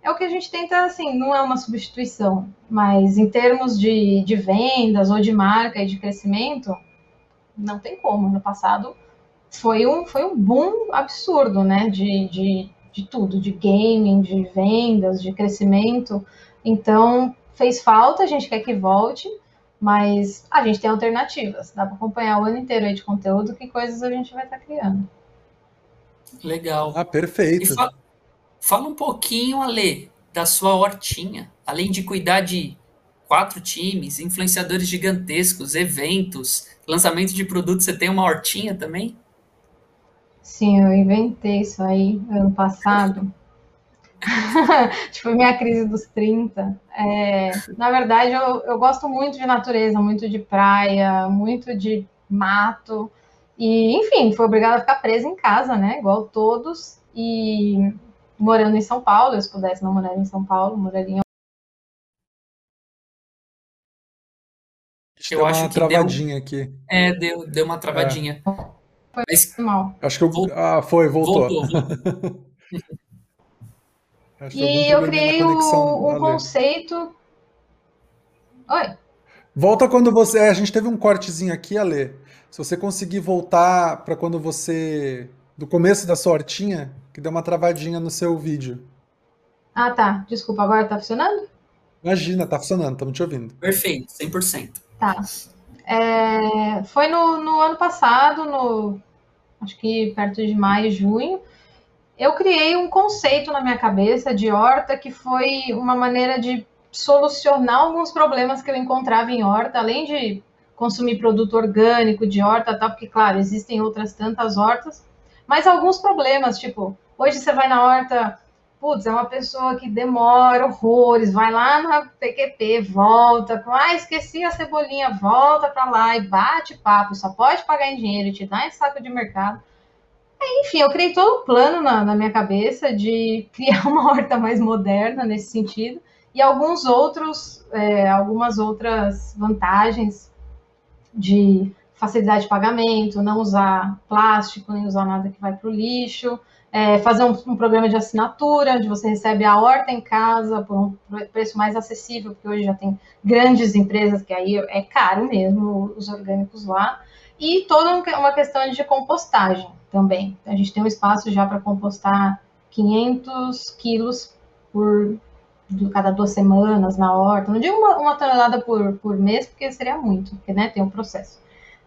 [SPEAKER 3] É o que a gente tenta, assim, não é uma substituição, mas em termos de, de vendas ou de marca e de crescimento, não tem como. No passado foi um, foi um boom absurdo, né? De, de, de tudo, de gaming, de vendas, de crescimento. Então, fez falta, a gente quer que volte, mas a gente tem alternativas. Dá para acompanhar o ano inteiro aí de conteúdo, que coisas a gente vai estar tá criando.
[SPEAKER 2] Legal.
[SPEAKER 1] Ah, perfeito.
[SPEAKER 2] Fala um pouquinho, Ale, da sua hortinha. Além de cuidar de quatro times, influenciadores gigantescos, eventos, lançamento de produtos, você tem uma hortinha também?
[SPEAKER 3] Sim, eu inventei isso aí ano passado. tipo, minha crise dos 30. É, na verdade, eu, eu gosto muito de natureza, muito de praia, muito de mato. E, enfim, fui obrigada a ficar presa em casa, né? Igual todos. E morando em São Paulo, se pudesse não morar em São Paulo, moraria em
[SPEAKER 1] eu deu acho uma que travadinha deu, aqui.
[SPEAKER 2] É, deu, deu uma travadinha. É.
[SPEAKER 3] Foi Mas, mal.
[SPEAKER 1] Acho que eu, Vol... ah, foi, voltou. voltou.
[SPEAKER 3] e eu criei o, um conceito. Oi.
[SPEAKER 1] Volta quando você. É, a gente teve um cortezinho aqui, Ale. Se você conseguir voltar para quando você. Do começo da sua hortinha, que deu uma travadinha no seu vídeo.
[SPEAKER 3] Ah, tá. Desculpa, agora tá funcionando?
[SPEAKER 1] Imagina, tá funcionando, estamos te ouvindo.
[SPEAKER 2] Perfeito, 100%.
[SPEAKER 3] Tá. É, foi no, no ano passado, no acho que perto de maio, junho, eu criei um conceito na minha cabeça de horta que foi uma maneira de solucionar alguns problemas que eu encontrava em horta, além de consumir produto orgânico de horta, tá? Porque, claro, existem outras tantas hortas, mas alguns problemas, tipo, hoje você vai na horta, putz, é uma pessoa que demora horrores, vai lá na PQP, volta, ah, esqueci a cebolinha, volta para lá e bate papo, só pode pagar em dinheiro, te dá em saco de mercado. Enfim, eu criei todo um plano na, na minha cabeça de criar uma horta mais moderna nesse sentido e alguns outros, é, algumas outras vantagens de facilidade de pagamento, não usar plástico, nem usar nada que vai para o lixo, é, fazer um, um, programa de assinatura, onde você recebe a horta em casa por um preço mais acessível, porque hoje já tem grandes empresas que aí é caro mesmo os orgânicos lá, e toda uma questão de compostagem também. A gente tem um espaço já para compostar 500 quilos por de cada duas semanas na horta. Não digo uma, uma, tonelada por, por mês, porque seria muito, porque né, tem um processo.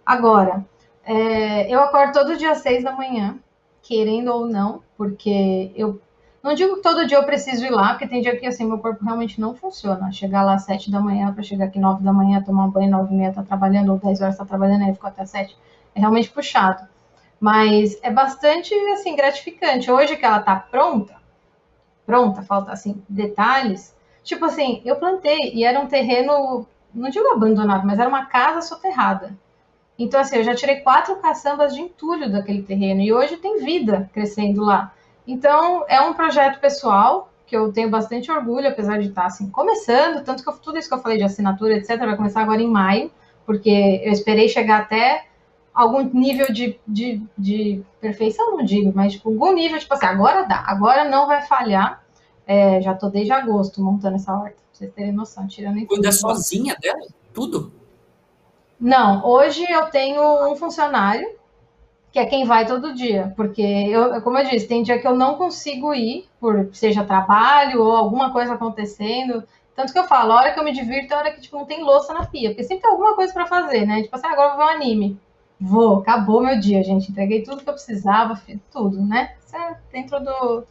[SPEAKER 3] Agora, é, eu acordo todo dia às seis da manhã, querendo ou não, porque eu não digo que todo dia eu preciso ir lá, porque tem dia que assim, meu corpo realmente não funciona. Chegar lá às sete da manhã para chegar aqui nove da manhã, tomar um banho, nove e meia tá trabalhando, ou dez horas tá trabalhando, aí ficou até sete. É realmente puxado. Mas é bastante assim gratificante. Hoje que ela tá pronta, pronta, falta assim detalhes. Tipo assim, eu plantei e era um terreno, não digo abandonado, mas era uma casa soterrada. Então assim, eu já tirei quatro caçambas de entulho daquele terreno e hoje tem vida crescendo lá. Então é um projeto pessoal que eu tenho bastante orgulho, apesar de estar assim começando, tanto que eu, tudo isso que eu falei de assinatura, etc, vai começar agora em maio, porque eu esperei chegar até algum nível de, de, de perfeição, não digo, mas tipo, algum nível, tipo assim, agora dá, agora não vai falhar. É, já tô desde agosto montando essa horta, pra vocês terem noção, tirando
[SPEAKER 2] Cuida sozinha dela? Tudo?
[SPEAKER 3] Não, hoje eu tenho um funcionário que é quem vai todo dia, porque eu, como eu disse, tem dia que eu não consigo ir, por seja trabalho ou alguma coisa acontecendo. Tanto que eu falo, a hora que eu me divirto é a hora que tipo, não tem louça na pia, porque sempre tem alguma coisa para fazer, né? Tipo assim, ah, agora eu vou ver um anime. Vou, acabou meu dia, gente. Entreguei tudo que eu precisava, fiz tudo, né? Isso é dentro do,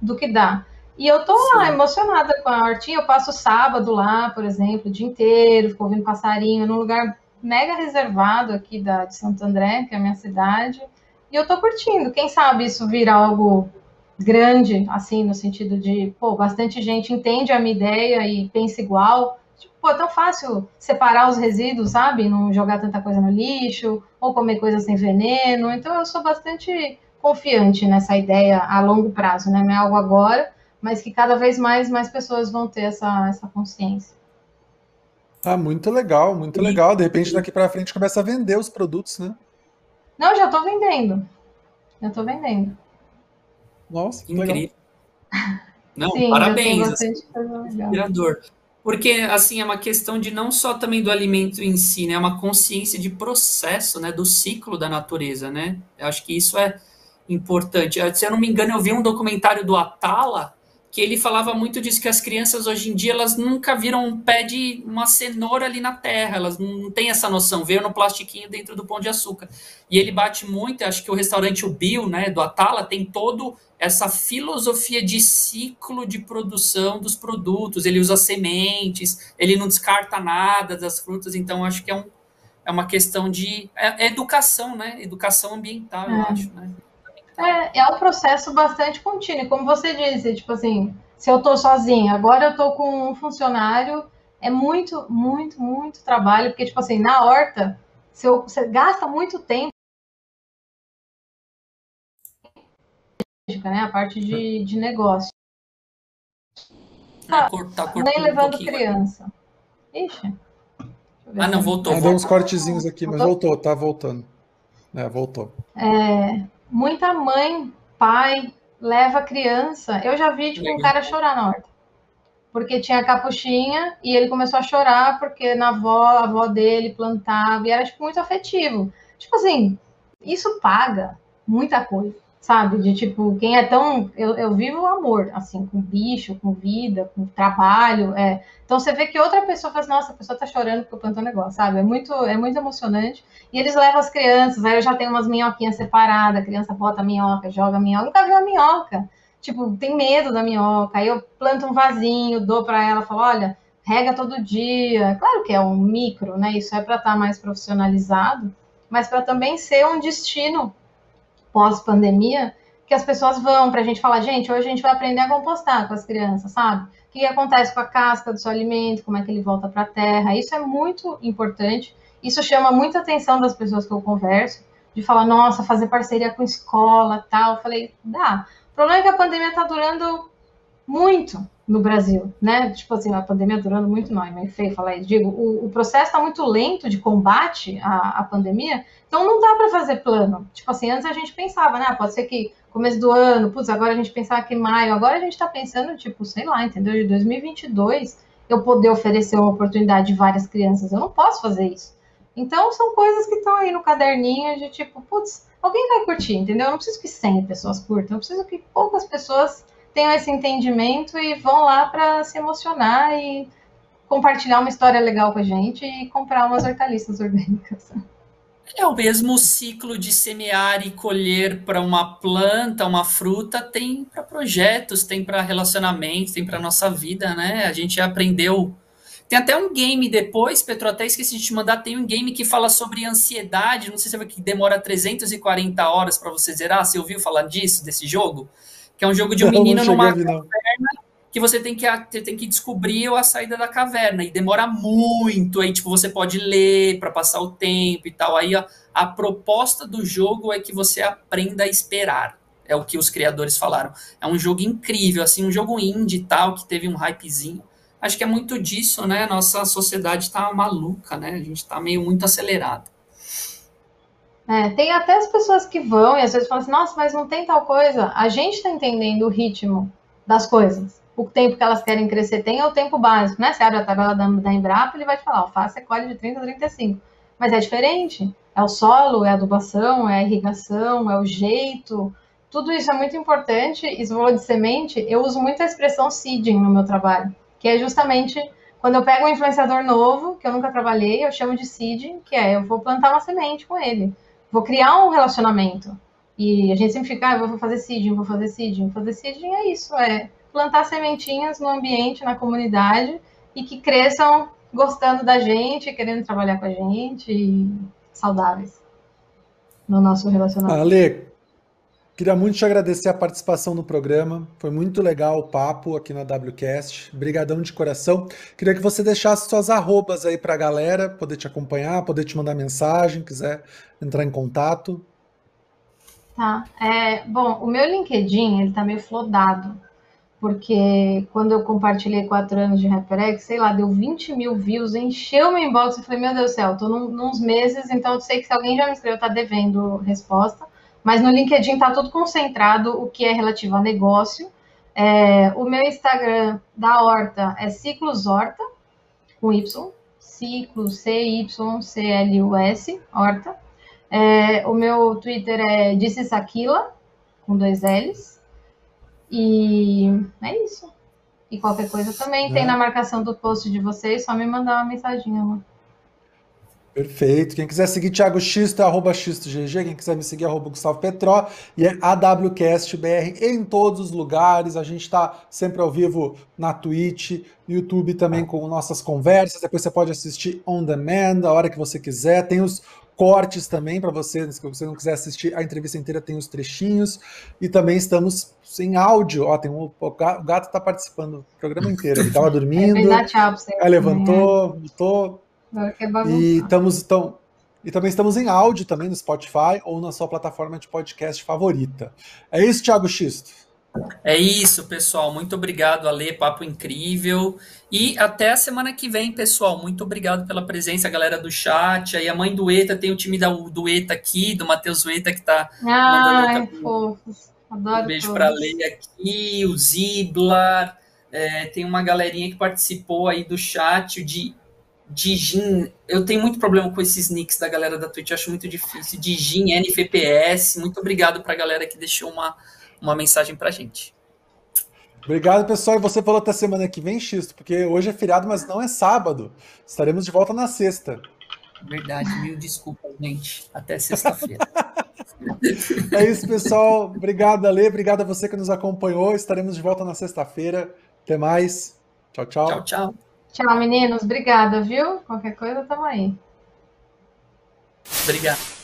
[SPEAKER 3] do que dá. E eu tô lá, emocionada com a hortinha. Eu passo sábado lá, por exemplo, o dia inteiro, fico ouvindo passarinho, num lugar mega reservado aqui da, de Santo André, que é a minha cidade. E eu tô curtindo. Quem sabe isso vira algo grande, assim, no sentido de, pô, bastante gente entende a minha ideia e pensa igual pô, é tão fácil separar os resíduos, sabe? Não jogar tanta coisa no lixo, ou comer coisa sem veneno. Então eu sou bastante confiante nessa ideia a longo prazo, né? Não é algo agora, mas que cada vez mais mais pessoas vão ter essa, essa consciência.
[SPEAKER 1] Ah, muito legal, muito legal. De repente, daqui para frente, começa a vender os produtos, né?
[SPEAKER 3] Não, já estou vendendo. Já estou vendendo.
[SPEAKER 1] Nossa,
[SPEAKER 2] incrível. Não, Sim, parabéns. Assim, inspirador. Porque, assim, é uma questão de não só também do alimento em si, né? É uma consciência de processo, né? Do ciclo da natureza, né? Eu acho que isso é importante. Se eu não me engano, eu vi um documentário do Atala, que ele falava muito disso, que as crianças hoje em dia, elas nunca viram um pé de uma cenoura ali na terra, elas não têm essa noção, veio no plastiquinho dentro do pão de açúcar. E ele bate muito, acho que o restaurante O Bill, né, do Atala, tem todo essa filosofia de ciclo de produção dos produtos, ele usa sementes, ele não descarta nada das frutas, então acho que é, um, é uma questão de é, é educação, né, educação ambiental, é. eu acho, né.
[SPEAKER 3] É, é um processo bastante contínuo. Como você disse, tipo assim, se eu estou sozinha, agora eu estou com um funcionário, é muito, muito, muito trabalho, porque, tipo assim, na horta, se eu, você gasta muito tempo. Né, a parte de, de negócio. Tá, tá nem levando um criança. Ixi.
[SPEAKER 2] Ah, não, voltou.
[SPEAKER 1] Deu uns cortezinhos aqui, mas voltou, tá voltando. É, voltou.
[SPEAKER 3] É, muita mãe, pai, leva criança. Eu já vi tipo, um cara chorar na horta. Porque tinha capuchinha e ele começou a chorar porque na avó, a avó dele plantava e era tipo, muito afetivo. Tipo assim, isso paga muita coisa sabe? De tipo, quem é tão. Eu, eu vivo o amor, assim, com bicho, com vida, com trabalho. É. Então você vê que outra pessoa faz, nossa, a pessoa tá chorando porque eu planto um negócio, sabe? É muito, é muito emocionante. E eles levam as crianças, aí eu já tenho umas minhoquinhas separadas, a criança bota a minhoca, joga a minhoca. Nunca viu a minhoca. Tipo, tem medo da minhoca. Aí eu planto um vasinho, dou para ela, falo, olha, rega todo dia. Claro que é um micro, né? Isso é para estar tá mais profissionalizado, mas para também ser um destino pós-pandemia, que as pessoas vão para a gente falar, gente, hoje a gente vai aprender a compostar com as crianças, sabe? O que acontece com a casca do seu alimento, como é que ele volta para a terra. Isso é muito importante. Isso chama muita atenção das pessoas que eu converso, de falar, nossa, fazer parceria com escola, tal. Eu falei, dá. O problema é que a pandemia está durando muito no Brasil, né? Tipo assim, a pandemia durando muito, não, é meio feio falar isso. Digo, o, o processo está muito lento de combate à, à pandemia, então não dá para fazer plano. Tipo assim, antes a gente pensava, né? Pode ser que começo do ano, putz, agora a gente pensava que maio, agora a gente está pensando, tipo, sei lá, entendeu? De 2022 eu poder oferecer uma oportunidade de várias crianças, eu não posso fazer isso. Então são coisas que estão aí no caderninho de tipo, putz, alguém vai curtir, entendeu? Eu não preciso que 100 pessoas curtam, eu preciso que poucas pessoas tenham esse entendimento e vão lá para se emocionar e compartilhar uma história legal com a gente e comprar umas hortaliças orgânicas.
[SPEAKER 2] É o mesmo ciclo de semear e colher para uma planta, uma fruta, tem para projetos, tem para relacionamentos, tem para nossa vida, né? A gente aprendeu. Tem até um game depois, Petro, até esqueci de te mandar, tem um game que fala sobre ansiedade, não sei se você que demora 340 horas para você zerar, você ouviu falar disso, desse jogo? Que é um jogo de um menino numa caverna que você tem que, você tem que descobrir a saída da caverna e demora muito. Aí, tipo, você pode ler para passar o tempo e tal. Aí, ó, a proposta do jogo é que você aprenda a esperar. É o que os criadores falaram. É um jogo incrível, assim, um jogo indie e tal, que teve um hypezinho. Acho que é muito disso, né? Nossa sociedade tá maluca, né? A gente tá meio muito acelerado.
[SPEAKER 3] É, tem até as pessoas que vão e às vezes falam assim, nossa, mas não tem tal coisa. A gente está entendendo o ritmo das coisas. O tempo que elas querem crescer tem é o tempo básico, né? Você abre a tabela da, da Embrapa, ele vai te falar, alface é colhe de 30 a 35. Mas é diferente. É o solo, é a adubação, é a irrigação, é o jeito. Tudo isso é muito importante. E você falou de semente, eu uso muito a expressão seeding no meu trabalho, que é justamente quando eu pego um influenciador novo, que eu nunca trabalhei, eu chamo de seeding, que é eu vou plantar uma semente com ele vou criar um relacionamento. E a gente sempre fica, ah, vou fazer seeding, vou fazer seeding. Fazer seeding é isso, é plantar sementinhas no ambiente, na comunidade, e que cresçam gostando da gente, querendo trabalhar com a gente, saudáveis no nosso relacionamento.
[SPEAKER 1] Ale, Queria muito te agradecer a participação no programa. Foi muito legal o papo aqui na WCast. Obrigadão de coração. Queria que você deixasse suas arrobas aí para a galera poder te acompanhar, poder te mandar mensagem, quiser entrar em contato.
[SPEAKER 3] Tá. É, bom, o meu LinkedIn ele tá meio flodado, porque quando eu compartilhei quatro anos de HyperX, sei lá, deu 20 mil views, encheu meu inbox e falei, meu Deus do céu, tô num, nos meses, então eu sei que se alguém já me escreveu, tá devendo resposta. Mas no LinkedIn está tudo concentrado, o que é relativo a negócio. É, o meu Instagram da Horta é Ciclos Horta, com Y, Ciclos, C-Y-C-L-U-S, Horta. É, o meu Twitter é Disse Saquila, com dois L's. E é isso. E qualquer coisa também tem
[SPEAKER 1] É.
[SPEAKER 3] na marcação do post de vocês, só me mandar uma mensaginha lá.
[SPEAKER 1] Perfeito. Quem quiser seguir Thiago Xisto é arroba XistoGG. Quem quiser me seguir é arroba Gustavo Petró. E é AWCastBR em todos os lugares. A gente está sempre ao vivo na Twitch, no YouTube também com nossas conversas. Depois você pode assistir on demand, a hora que você quiser. Tem os cortes também para você, se você não quiser assistir a entrevista inteira, tem os trechinhos. E também estamos em áudio. Ó, tem um, o ga- o gato está participando do programa inteiro. Ele estava dormindo,
[SPEAKER 3] pra você.
[SPEAKER 1] aí levantou, voltou.
[SPEAKER 3] Agora que é
[SPEAKER 1] E, estamos, então, e também estamos em áudio também no Spotify ou na sua plataforma de podcast favorita. É isso, Thiago Xisto.
[SPEAKER 2] É isso, pessoal. Muito obrigado, Ale. Papo incrível. E até a semana que vem, pessoal. Muito obrigado pela presença, galera do chat. Aí a mãe do ETA, tem o time da, do ETA aqui, do Matheus Ueta, que tá
[SPEAKER 3] Ai,
[SPEAKER 2] outra-
[SPEAKER 3] fofos. Adoro
[SPEAKER 2] Um beijo para a Lei aqui, o Ziblar, é, tem uma galerinha que participou aí do chat, o de. Eu tenho muito problema com esses nicks da galera da Twitch, eu acho muito difícil. Digin, NFPS, muito obrigado para a galera que deixou uma, uma mensagem para gente.
[SPEAKER 1] Obrigado, pessoal. E você falou até semana que vem, Xisto, porque hoje é feriado, mas não é sábado. Estaremos de volta na sexta.
[SPEAKER 2] Verdade, mil desculpas, gente. Até sexta-feira.
[SPEAKER 1] É isso, pessoal. Obrigado, Ale. Obrigado a você que nos acompanhou. Estaremos de volta na sexta-feira. Até mais. Tchau, tchau.
[SPEAKER 2] Tchau, tchau.
[SPEAKER 3] Tchau, meninos. Obrigada, viu? Qualquer coisa, tamo aí.
[SPEAKER 2] Obrigado.